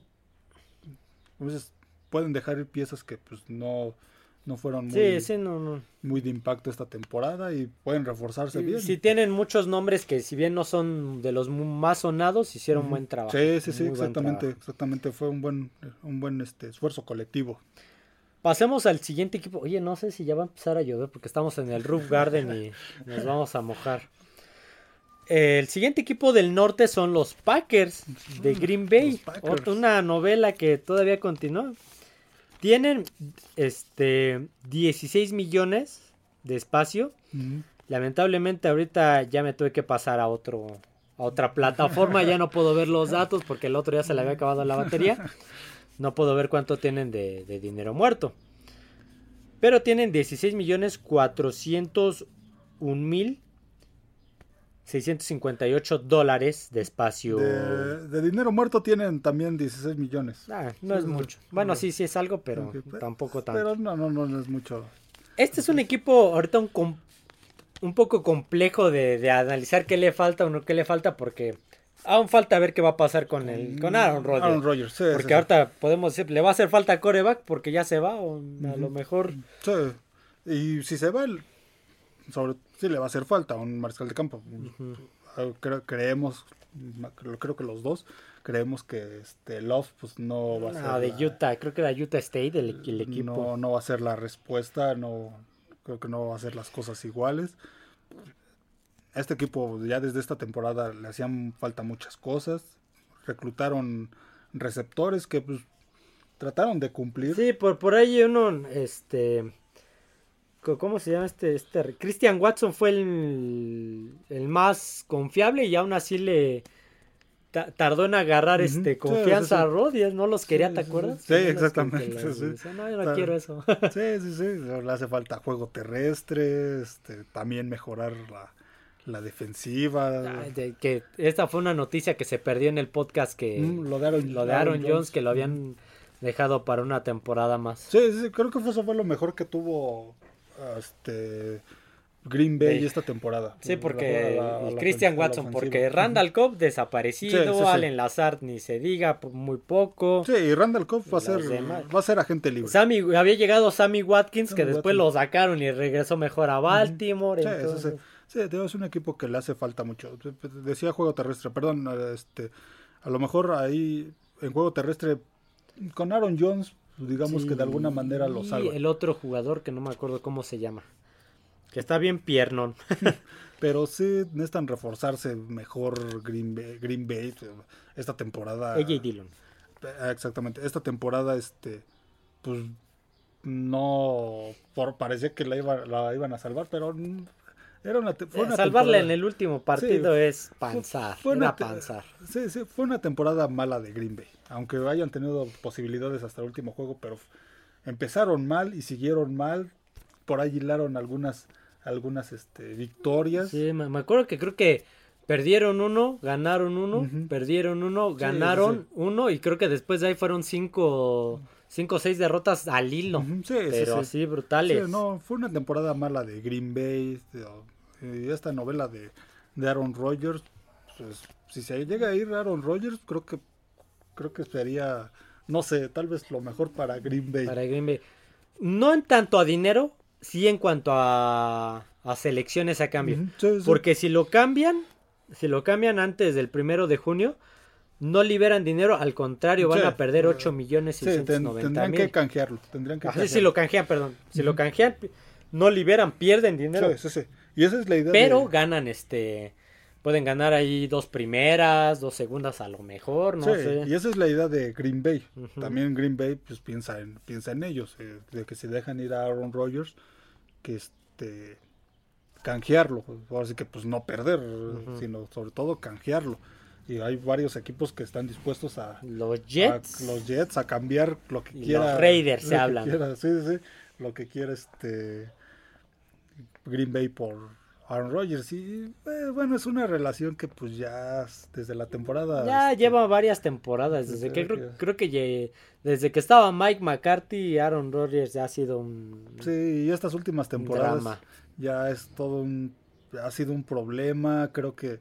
S2: a veces pueden dejar ir piezas que pues no, no fueron muy,
S1: Sí, sí, no, no.
S2: muy de impacto esta temporada y pueden reforzarse
S1: Sí,
S2: bien.
S1: sí tienen muchos nombres que si bien no son de los más sonados, hicieron buen trabajo.
S2: Sí, sí, sí, exactamente, exactamente. Fue un buen, un buen este, esfuerzo colectivo.
S1: Pasemos al siguiente equipo. Oye, no sé si ya va a empezar a llover porque estamos en el Roof Garden y nos vamos a mojar. El siguiente equipo del norte son los Packers de Green Bay. Una novela que todavía continúa. Tienen este 16 millones de espacio. Lamentablemente ahorita ya me tuve que pasar a otro a otra plataforma, ya no puedo ver los datos porque el otro ya se le había acabado la batería. No puedo ver cuánto tienen de, de dinero muerto. Pero tienen 16 millones 401 mil 658 dólares de espacio.
S2: De, de dinero muerto tienen también 16 millones.
S1: Ah, no es mucho. Bueno, sí, sí es algo, pero
S2: pe-
S1: tampoco tanto.
S2: Pero no, no, no, no es mucho.
S1: Este es un equipo ahorita un, un poco complejo de, de analizar qué le falta o no qué le falta porque aún falta ver qué va a pasar con el con Aaron Rodgers.
S2: Aaron Rodgers, sí,
S1: porque
S2: sí, sí.
S1: ahorita podemos decir, le va a hacer falta coreback porque ya se va o a lo mejor
S2: Sí, Y si se va, el- sobre, sí le va a hacer falta a un mariscal de campo. Ah, Creo, creemos, creo, que los dos creemos que este Love pues no va a ser
S1: no, de
S2: la-
S1: Utah, creo que era Utah State el, el equipo.
S2: No, no va a ser la respuesta, no creo que no va a hacer las cosas iguales. A este equipo ya desde esta temporada le hacían falta muchas cosas. Reclutaron receptores que pues trataron de cumplir.
S1: Sí, por, por ahí uno, este, ¿cómo se llama este? este Christian Watson fue el, el más confiable y aún así le ta- tardó en agarrar este
S2: sí,
S1: confianza
S2: sí, sí.
S1: a Rodgers, no los quería,
S2: Sí,
S1: ¿te
S2: sí, sí.
S1: acuerdas?
S2: Sí, exactamente,
S1: los-
S2: sí.
S1: no, yo no quiero eso.
S2: Sí, sí, sí. Le hace falta juego terrestre, este, también mejorar la, la defensiva.
S1: De- que esta fue una noticia que se perdió en el podcast que
S2: Mm, lo de Aaron,
S1: lo de Aaron Jones, que lo habían dejado para una temporada más.
S2: Sí, sí, creo que fue- eso fue lo mejor que tuvo este Green Bay
S1: Sí.
S2: esta temporada.
S1: Sí, porque
S2: La- la-
S1: el
S2: la
S1: Christian Watson, porque Randall Cobb desaparecido,
S2: Sí.
S1: Allen Lazard ni se diga, muy poco.
S2: Sí, y Randall Cobb va a ser
S1: demás.
S2: va a ser agente libre.
S1: Sammy, había llegado Sammy Watkins,
S2: Sammy
S1: que después
S2: Watkins.
S1: lo sacaron y regresó mejor a Baltimore. Entonces-
S2: sí. Sí, es un equipo que le hace falta mucho. Decía juego terrestre, perdón, este a lo mejor ahí en juego terrestre con Aaron Jones, digamos que de alguna manera lo salva.
S1: el otro jugador que no me acuerdo cómo se llama. Que está bien piernón.
S2: Pero sí necesitan reforzarse mejor Green Bay, Green Bay esta temporada.
S1: AJ Dillon.
S2: Ah, Exactamente. Esta temporada, este, pues, no, por, parecía que la, iba, la iban a salvar, pero era una, te- fue
S1: Eh,
S2: una
S1: Salvarle
S2: temporada-
S1: en el último partido
S2: Sí,
S1: es panzar.
S2: fue una
S1: panzar.
S2: Sí, sí, fue una temporada mala de Green Bay, aunque hayan tenido posibilidades hasta el último juego, pero empezaron mal y siguieron mal, por ahí hilaron algunas, algunas, este, victorias.
S1: Sí, me, me acuerdo que creo que perdieron uno, ganaron uno, perdieron uno, ganaron uno y creo que después de ahí fueron cinco, cinco o seis derrotas al hilo.
S2: Sí, sí,
S1: pero
S2: sí.
S1: así brutales.
S2: No, fue una temporada mala de Green Bay. de- y esta novela de, de Aaron Rodgers, pues, si se llega a ir Aaron Rodgers, creo que creo que sería, no sé, tal vez lo mejor para Green Bay.
S1: Para Green Bay. No en tanto a dinero, sí en cuanto a, a selecciones a cambio. Porque si lo cambian, si lo cambian antes del primero de junio, no liberan dinero, al contrario, van a perder 8 millones
S2: y sí, tendrán que canjearlo. Tendrán que
S1: si lo canjean, perdón. Si lo canjean, no liberan, pierden dinero.
S2: Sí, sí, sí. Y esa es la idea.
S1: Pero ganan este. Pueden ganar ahí dos primeras, dos segundas a lo mejor, no sé.
S2: Y esa es la idea de Green Bay. También Green Bay pues piensa en, piensa en ellos, eh, de que se dejan ir a Aaron Rodgers, que este canjearlo, así que pues no perder, sino sobre todo canjearlo. Y hay varios equipos que están dispuestos a
S1: los Jets,
S2: a, los Jets a cambiar lo que quiera.
S1: Los Raiders se hablan.
S2: sí, sí, lo que quiera este Green Bay por Aaron Rodgers. Y eh, bueno es una relación que pues ya desde la temporada
S1: ya este, lleva varias temporadas desde, que, creo, que desde que estaba Mike McCarthy Aaron Rodgers ya ha sido un
S2: sí y estas últimas temporadas ya es todo un ha sido un problema. Creo que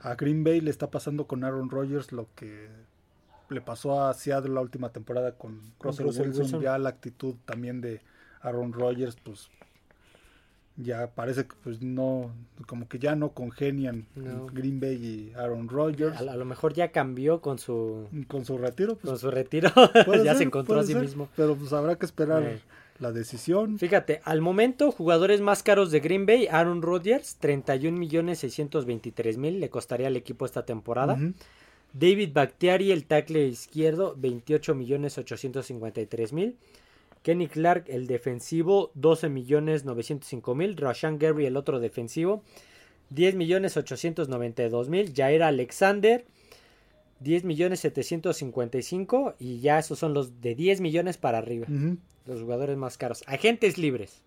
S2: a Green Bay le está pasando con Aaron Rodgers lo que le pasó a Seattle la última temporada con Russell, Wilson, ya la actitud también de Aaron Rodgers pues ya parece que pues no, como que ya no congenian Green Bay y Aaron Rodgers.
S1: A, lo mejor ya cambió con su
S2: con su retiro,
S1: pues, con su retiro, ya se encontró a sí mismo.
S2: Pero pues habrá que esperar eh. la decisión.
S1: Fíjate, al momento jugadores más caros de Green Bay, Aaron Rodgers, 31 millones 623 mil le costaría al equipo esta temporada. David Bactiari, el tackle izquierdo, 28 millones 853 mil. Kenny Clark, el defensivo, 12 millones 905 mil. Rashan Gary, el otro defensivo, 10 millones 892 mil. Jair Alexander, 10 millones 755. Y ya esos son los de 10 millones para arriba. Los jugadores más caros. Agentes libres.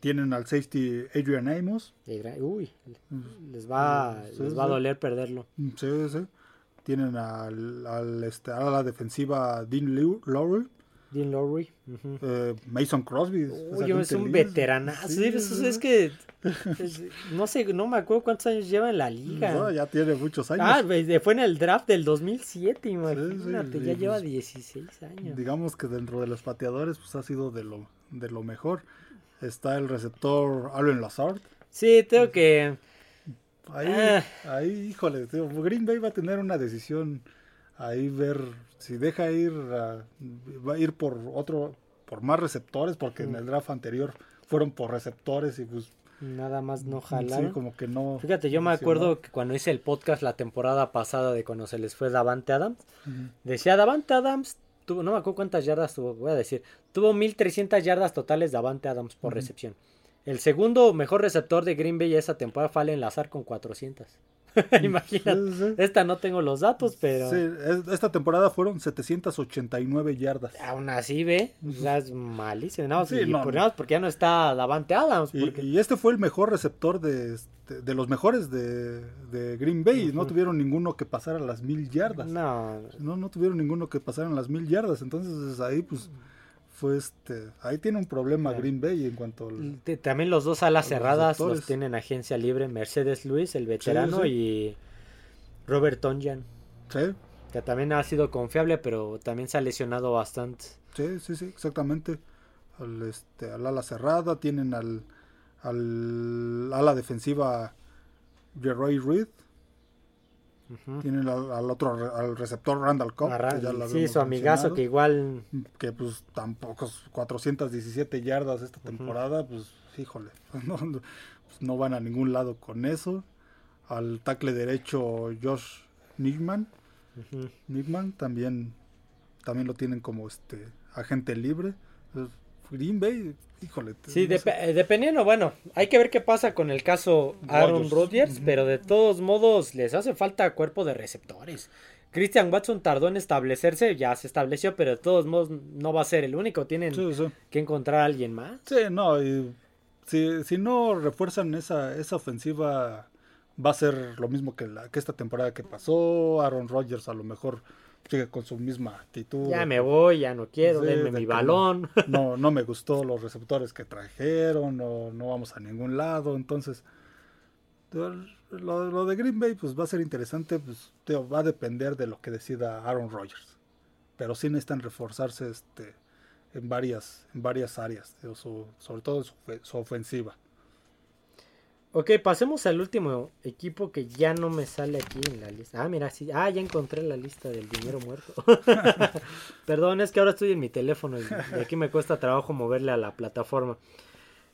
S2: Tienen al safety Adrian Amos.
S1: Uy, les va, les va a doler perderlo.
S2: Sí, sí. Tienen al, este, a la defensiva Dean Lowry.
S1: Dean Lowry.
S2: Eh, Mason Crosby.
S1: Uy, es un veteranazo. es, que no sé, no me acuerdo cuántos años lleva en la liga.
S2: ya tiene muchos años.
S1: Ah, fue en el draft del 2007, imagínate, ya lleva 16 años.
S2: Digamos que dentro de los pateadores pues ha sido de lo de lo mejor. Está el receptor Allen Lazard.
S1: Sí, tengo que
S2: Ahí, ah. ahí, híjole, Green Bay va a tener una decisión ahí ver si deja ir va a ir por otro por más receptores porque en el draft anterior fueron por receptores y pues
S1: nada más no jalaron.
S2: Sí, como que no.
S1: Fíjate, yo me acuerdo que cuando hice el podcast la temporada pasada de cuando se les fue Davante Adams, decía Davante Adams tuvo no me acuerdo cuántas yardas tuvo, voy a decir, tuvo 1300 yardas totales Davante Adams por recepción. El segundo mejor receptor de Green Bay esa temporada fue Allen Lazar con 400. Imagínate. Esta no tengo los datos, pero.
S2: Sí, esta temporada fueron 789 yardas.
S1: Aún así, ve. es malísimo. No, sí, porque ya no está Davante Adams.
S2: Y, este fue el mejor receptor de, este, de los mejores de, Green Bay. No tuvieron ninguno que pasara las mil yardas.
S1: No.
S2: No, no tuvieron ninguno que pasara las mil yardas. Entonces ahí, pues fue este ahí tiene un problema Green Bay en cuanto
S1: también los dos alas cerradas los, tienen agencia libre Mercedes Luis el veterano y Robert Tonjan
S2: sí.
S1: Que también ha sido confiable pero también se ha lesionado bastante.
S2: Sí sí sí exactamente. Al este al ala cerrada tienen al al ala defensiva Jerry Reed tienen al, otro, al receptor Randall Cobb.
S1: sí, su amigazo que igual...
S2: Que pues tampoco 417 yardas esta temporada, pues híjole, no, pues, no, van a ningún lado con eso. Al tackle derecho Josh Nickman. Nickman también, también lo tienen como este agente libre. Green Bay, híjole.
S1: Sí, eh, dependiendo, bueno, hay que ver qué pasa con el caso Aaron Rodgers, pero de todos modos les hace falta cuerpo de receptores. Christian Watson tardó en establecerse, ya se estableció, pero de todos modos no va a ser el único, tienen que encontrar a alguien más.
S2: Sí, no, y si, si no refuerzan esa, esa ofensiva, va a ser lo mismo que, la, que esta temporada que pasó. Aaron Rodgers a lo mejor sigue con su misma actitud.
S1: Ya me voy, ya no quiero, denme mi balón.
S2: No, no me gustó los receptores que trajeron, no, no vamos a ningún lado, entonces lo, de Green Bay pues va a ser interesante, pues va a depender de lo que decida Aaron Rodgers. Pero sí necesitan reforzarse este en varias en varias áreas, sobre todo su, su ofensiva.
S1: Ok, pasemos al último equipo que ya no me sale aquí en la lista. Ah, mira, sí. Ah, ya encontré la lista del dinero muerto. Perdón, es que ahora estoy en mi teléfono y aquí me cuesta trabajo moverle a la plataforma.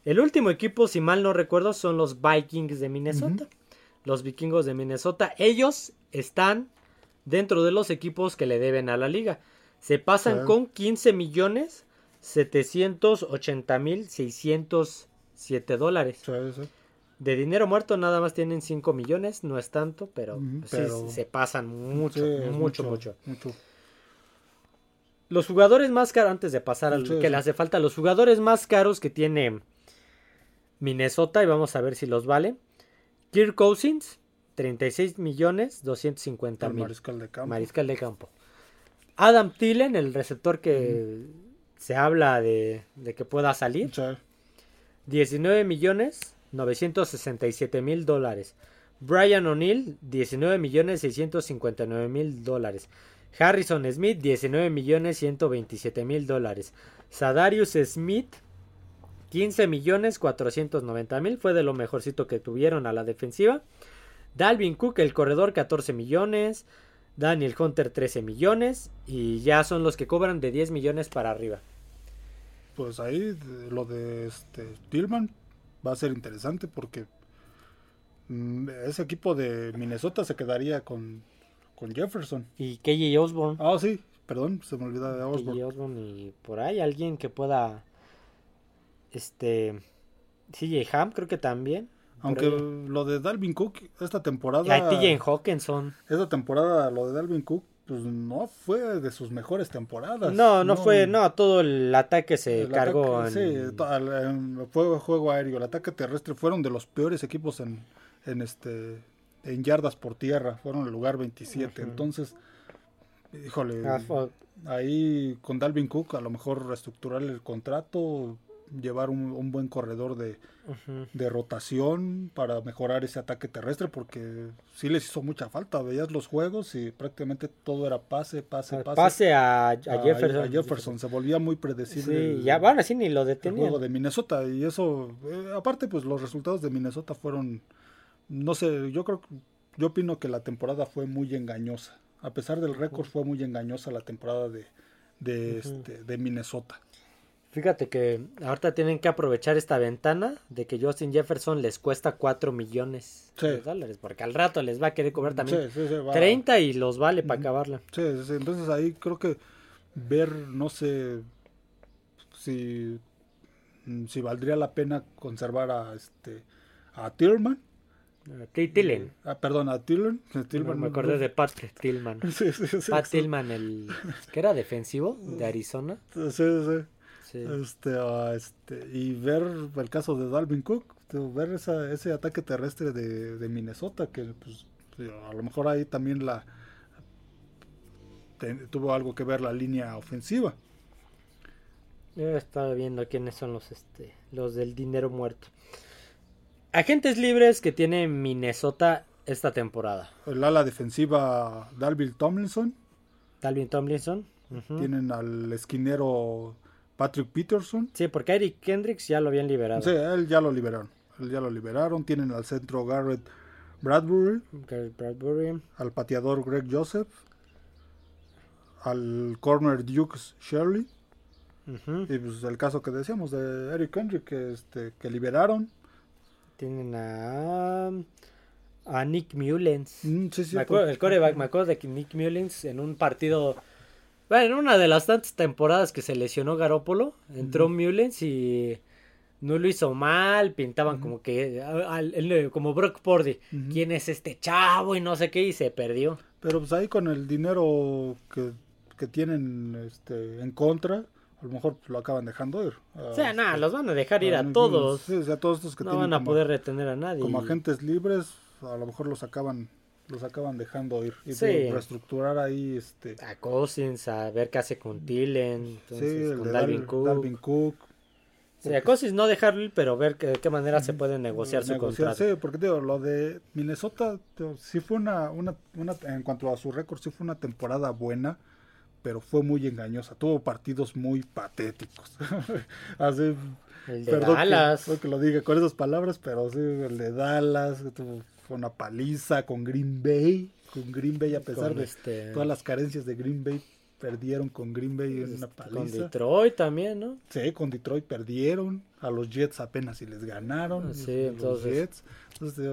S1: El último equipo, si mal no recuerdo, son los Vikings de Minnesota. Los vikingos de Minnesota. Ellos están dentro de los equipos que le deben a la liga. Se pasan con 15 millones 780 mil 607 dólares. De dinero muerto nada más tienen 5 millones, no es tanto, pero, Sí, se pasan mucho, mucho, mucho, Los jugadores más caros, antes de pasar al que le hace falta, los jugadores más caros que tiene Minnesota, y vamos a ver si los vale. Kirk Cousins, 36 millones 250 mil.
S2: Mariscal de campo.
S1: Mariscal de campo. Adam Tillen, el receptor que se habla de, de, que pueda salir. 19 millones 967 mil dólares. Brian O'Neill, 19 millones 659 mil dólares. Harrison Smith, 19 millones 127 mil dólares. Sadarius Smith, 15 millones 490 mil. Fue de lo mejorcito que tuvieron a la defensiva. Dalvin Cook, el corredor, 14 millones. Daniel Hunter, 13 millones. Y ya son los que cobran de 10 millones para arriba.
S2: Pues ahí lo de este Tillman va a ser interesante porque mm, ese equipo de Minnesota se quedaría con, con Jefferson.
S1: Y KJ Osborne.
S2: Ah, sí, perdón, se me olvidaba de Osborne.
S1: KJ Osborne y por ahí alguien que pueda. Este. CJ Ham, creo que también.
S2: Aunque lo de Dalvin Cook esta temporada.
S1: Y TJ Hawkinson.
S2: Esta temporada, lo de Dalvin Cook, pues no fue de sus mejores temporadas.
S1: No, no, fue, no, todo el ataque se cargó.
S2: Sí, fue juego aéreo, el ataque terrestre fueron de los peores equipos en, en este en yardas por tierra, fueron el lugar 27. Entonces, híjole, ah, ahí con Dalvin Cook a lo mejor reestructurar el contrato, llevar un, buen corredor de, rotación para mejorar ese ataque terrestre porque sí les hizo mucha falta. Veías los juegos y prácticamente todo era pase, pase, pase.
S1: Pase a, Jefferson.
S2: A Jefferson. Se volvía muy predecible.
S1: Sí, ya bueno, así ni lo detenían.
S2: El juego de Minnesota y eso, eh, aparte pues los resultados de Minnesota fueron, no sé, yo creo, yo opino que la temporada fue muy engañosa. A pesar del récord fue muy engañosa la temporada de, de, este, de Minnesota.
S1: Fíjate que ahorita tienen que aprovechar esta ventana de que Justin Jefferson les cuesta 4 millones de dólares, porque al rato les va a querer cobrar también 30 y los vale para acabarla.
S2: Sí, entonces ahí creo que ver, no sé si, si valdría la pena conservar a este a Tillman.
S1: Tillen.
S2: Ah, perdón, a Tillman.
S1: me acordé de Pat Tillman. Pat Tillman, el que era defensivo de Arizona.
S2: Sí, sí. Este, este, y ver el caso de Dalvin Cook, ver esa, ese ataque terrestre de, Minnesota, que pues, a lo mejor ahí también la tuvo algo que ver la línea ofensiva.
S1: Yo estaba viendo quiénes son los, este, los del dinero muerto. Agentes libres que tiene Minnesota esta temporada.
S2: El ala defensiva Dalvin Tomlinson.
S1: Dalvin Tomlinson.
S2: Tienen al esquinero Patrick Peterson.
S1: Sí, porque Eric Kendricks ya lo habían liberado.
S2: Sí, él ya lo liberaron. Él ya lo liberaron. Tienen al centro Garrett Bradbury.
S1: Garrett Bradbury.
S2: Al pateador Greg Joseph. Al corner Dukes Shirley. Y pues el caso que decíamos de Eric Kendrick que, este, que liberaron.
S1: Tienen a, a Nick Mullens.
S2: Mm, sí, sí,
S1: me acuerdo, el coreback, me acuerdo de que Nick Mullens en un partido bueno, en una de las tantas temporadas que se lesionó Garópolo, entró Mullens y no lo hizo mal, pintaban como que como Brock Purdy, quién es este chavo y no sé qué y se perdió.
S2: Pero pues ahí con el dinero que, tienen este en contra, a lo mejor lo acaban dejando ir.
S1: o sea, nada, los van a dejar ir a, todos.
S2: Sí, a todos estos que
S1: no van a poder retener a nadie.
S2: Como agentes libres, a lo mejor los acaban los acaban dejando ir y reestructurar ahí este
S1: a Cousins a ver qué hace con Tillen
S2: entonces, con Dalvin, Cook.
S1: Sí, a Cousins no dejarlo ir pero ver de qué manera se puede negociar, su contrato
S2: sí porque digo lo de Minnesota sí fue una, una, una en cuanto a su récord sí fue una temporada buena pero fue muy engañosa. Tuvo partidos muy patéticos. Así,
S1: El de
S2: perdón
S1: Dallas.
S2: Que, que lo diga con esas palabras, pero sí, el de Dallas, tuvo fue una paliza con Green Bay. Con Green Bay, a pesar
S1: Con
S2: de
S1: este-
S2: todas las carencias de Green Bay, perdieron con Green Bay en una
S1: Con
S2: paliza.
S1: Detroit también, ¿no?
S2: Sí, con Detroit perdieron. A los Jets apenas si les ganaron.
S1: Ah, sí,
S2: los
S1: entonces-
S2: Jets. Entonces,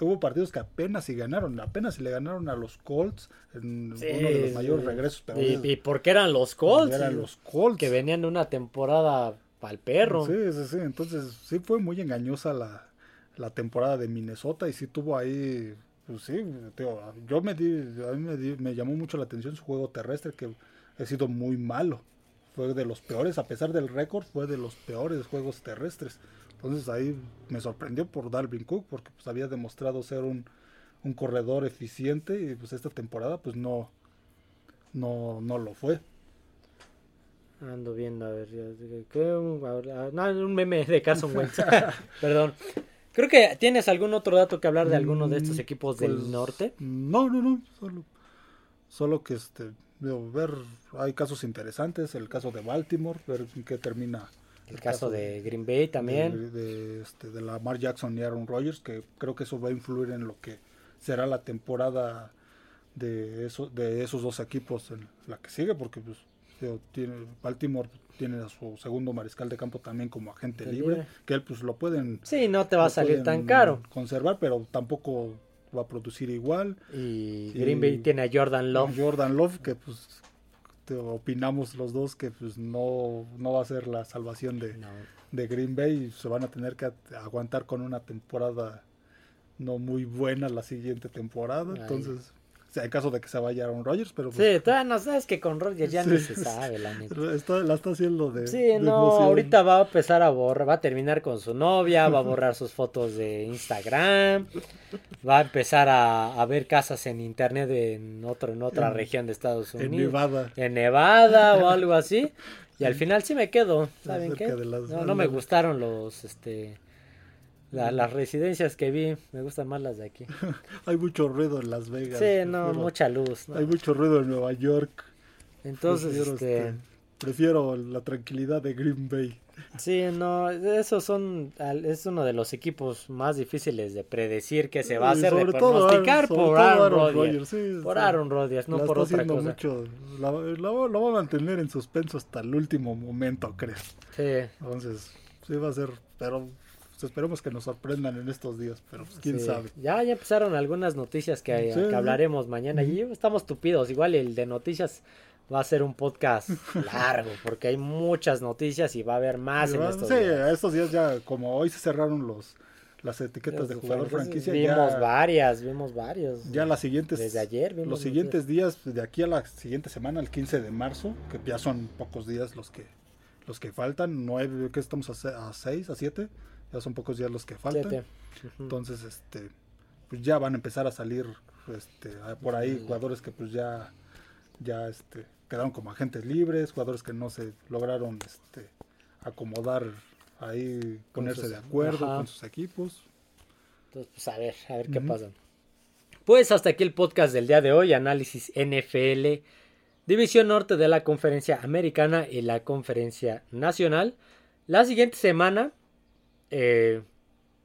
S2: hubo partidos que apenas si ganaron. Apenas si le ganaron a los Colts en
S1: Sí,
S2: uno de los mayores
S1: sí.
S2: regresos. Pero
S1: Y, y porque eran los Colts.
S2: eran los Colts.
S1: Que venían de una temporada pa'l perro.
S2: Sí, sí, sí. Entonces, sí fue muy engañosa la, la temporada de Minnesota y sí tuvo ahí. Pues sí, yo me di, a mí me, di- me llamó mucho la atención su juego terrestre que ha sido muy malo. Fue de los peores, a pesar del récord, fue de los peores juegos terrestres. Entonces ahí me sorprendió por Dalvin Cook porque pues había demostrado ser un, un corredor eficiente y pues esta temporada pues no, no, no lo fue.
S1: Ando viendo, a ver. ya- ¿qué? A ver, ah, no, un meme de Carson Wentz. Perdón. Creo que tienes algún otro dato que hablar de alguno de estos
S2: Mm,
S1: equipos
S2: pues,
S1: del norte.
S2: No, no, no. Solo, solo que este, digo, ver, hay casos interesantes. El caso de Baltimore, ver en qué termina.
S1: El caso de Green Bay también.
S2: De, de, este, de Lamar Jackson y Aaron Rodgers, que creo que eso va a influir en lo que será la temporada de, eso, de esos dos equipos en la que sigue, porque pues, tiene, Baltimore tiene a su segundo mariscal de campo también como agente libre,
S1: libre.
S2: que él pues lo pueden
S1: Sí, no te va a salir tan caro.
S2: Conservar, pero tampoco va a producir igual.
S1: Y
S2: Y-
S1: Green Bay tiene a Jordan Love.
S2: Jordan Love, que pues te- opinamos los dos que pues no, no va a ser la salvación de,
S1: No.
S2: de Green Bay y se van a tener que aguantar con una temporada no muy buena la siguiente temporada.
S1: Ay.
S2: Entonces, en caso de que se vaya Aaron Rodgers, pero pues,
S1: Sí, todavía no sabes que con Rodgers ya ni
S2: Sí.
S1: se sabe, la neta.
S2: está- la está haciendo de.
S1: Sí,
S2: de
S1: no,
S2: emoción.
S1: ahorita va a empezar a borrar, va a terminar con su novia, va a borrar sus fotos de Instagram, va a empezar a, a ver casas en internet en otro, en otra
S2: En-
S1: región de Estados
S2: En
S1: Unidos,
S2: Nevada.
S1: en Nevada o algo así, y al final sí me quedo, ¿saben qué?
S2: las-
S1: No, no me gustaron los, este, la- las residencias que vi, me gustan más las de aquí.
S2: Hay mucho ruido en Las Vegas.
S1: Sí, no,
S2: prefiero-
S1: mucha luz, ¿no?
S2: Hay mucho ruido en Nueva York.
S1: Entonces,
S2: prefiero,
S1: este...
S2: este, prefiero la tranquilidad de Green Bay.
S1: Sí, no, esos son, es uno de los equipos más difíciles de predecir que se va a hacer de
S2: todo,
S1: pronosticar por Aaron
S2: Aaron
S1: Rodgers.
S2: Sí,
S1: Por. Aaron Rodgers, no por otra cosa.
S2: mucho. La, la va- la va a mantener en suspenso hasta el último momento, creo.
S1: Sí,
S2: Entonces, sí va a ser. Pero pues, esperemos que nos sorprendan en estos días. Pero pues, quién
S1: sí.
S2: sabe.
S1: Ya, ya empezaron algunas noticias que,
S2: Sí,
S1: que
S2: sí.
S1: hablaremos mañana. Y estamos tupidos. Igual el de noticias va a ser un podcast largo porque hay muchas noticias y va a haber más en estos
S2: sí,
S1: días.
S2: estos días ya, como hoy se cerraron los las etiquetas de jugador franquicia,
S1: Vimos
S2: ya,
S1: varias, vimos varios.
S2: ya las siguientes.
S1: Desde ayer vimos
S2: Los siguientes días, de aquí a la siguiente semana, el 15 de marzo, que ya son pocos días los que los que faltan, nueve, que estamos a, a seis, a siete, ya son pocos días los que faltan. Entonces, este, pues ya van a empezar a salir, este, por ahí jugadores que pues ya, ya, este, quedaron como agentes libres, jugadores que no se lograron, este, acomodar ahí, ponerse
S1: sus-
S2: de acuerdo
S1: ajá.
S2: con sus equipos.
S1: Entonces, pues a ver, a ver qué pasa. Pues hasta aquí el podcast del día de hoy, análisis NFL, División Norte de la Conferencia Americana y la Conferencia Nacional. La siguiente semana, eh,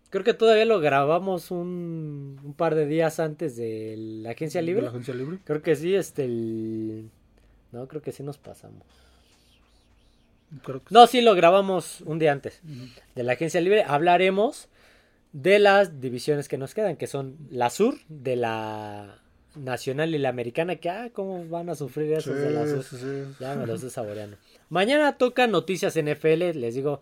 S1: creo que todavía lo grabamos un, un par de días antes de la agencia
S2: ¿De
S1: libre.
S2: la agencia libre?
S1: Creo que sí, este, el... No, creo que sí nos pasamos.
S2: Creo que
S1: No, sí lo grabamos un día antes de la agencia libre. Hablaremos de las divisiones que nos quedan, que son la sur, de la nacional y la americana, que ah, cómo van a sufrir esos de la sur.
S2: Sí.
S1: Ya me los estoy saboreando. Mañana toca noticias NFL, les digo,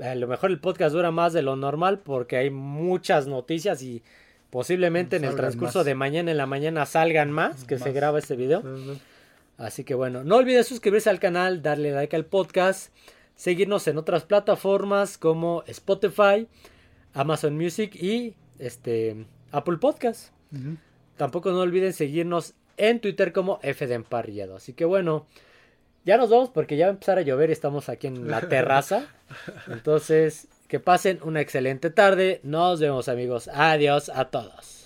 S1: a lo mejor el podcast dura más de lo normal porque hay muchas noticias y posiblemente en el transcurso
S2: más.
S1: de mañana en la mañana salgan más que se graba este video.
S2: Sí, sí.
S1: Así que bueno, no olvides suscribirse al canal, darle like al podcast, seguirnos en otras plataformas como Spotify, Amazon Music y este Apple Podcast. Tampoco no olviden seguirnos en Twitter como F de Emparrillado. Así que bueno, ya nos vamos porque ya va a empezar a llover y estamos aquí en la terraza. Entonces, que pasen una excelente tarde. Nos vemos amigos. Adiós a todos.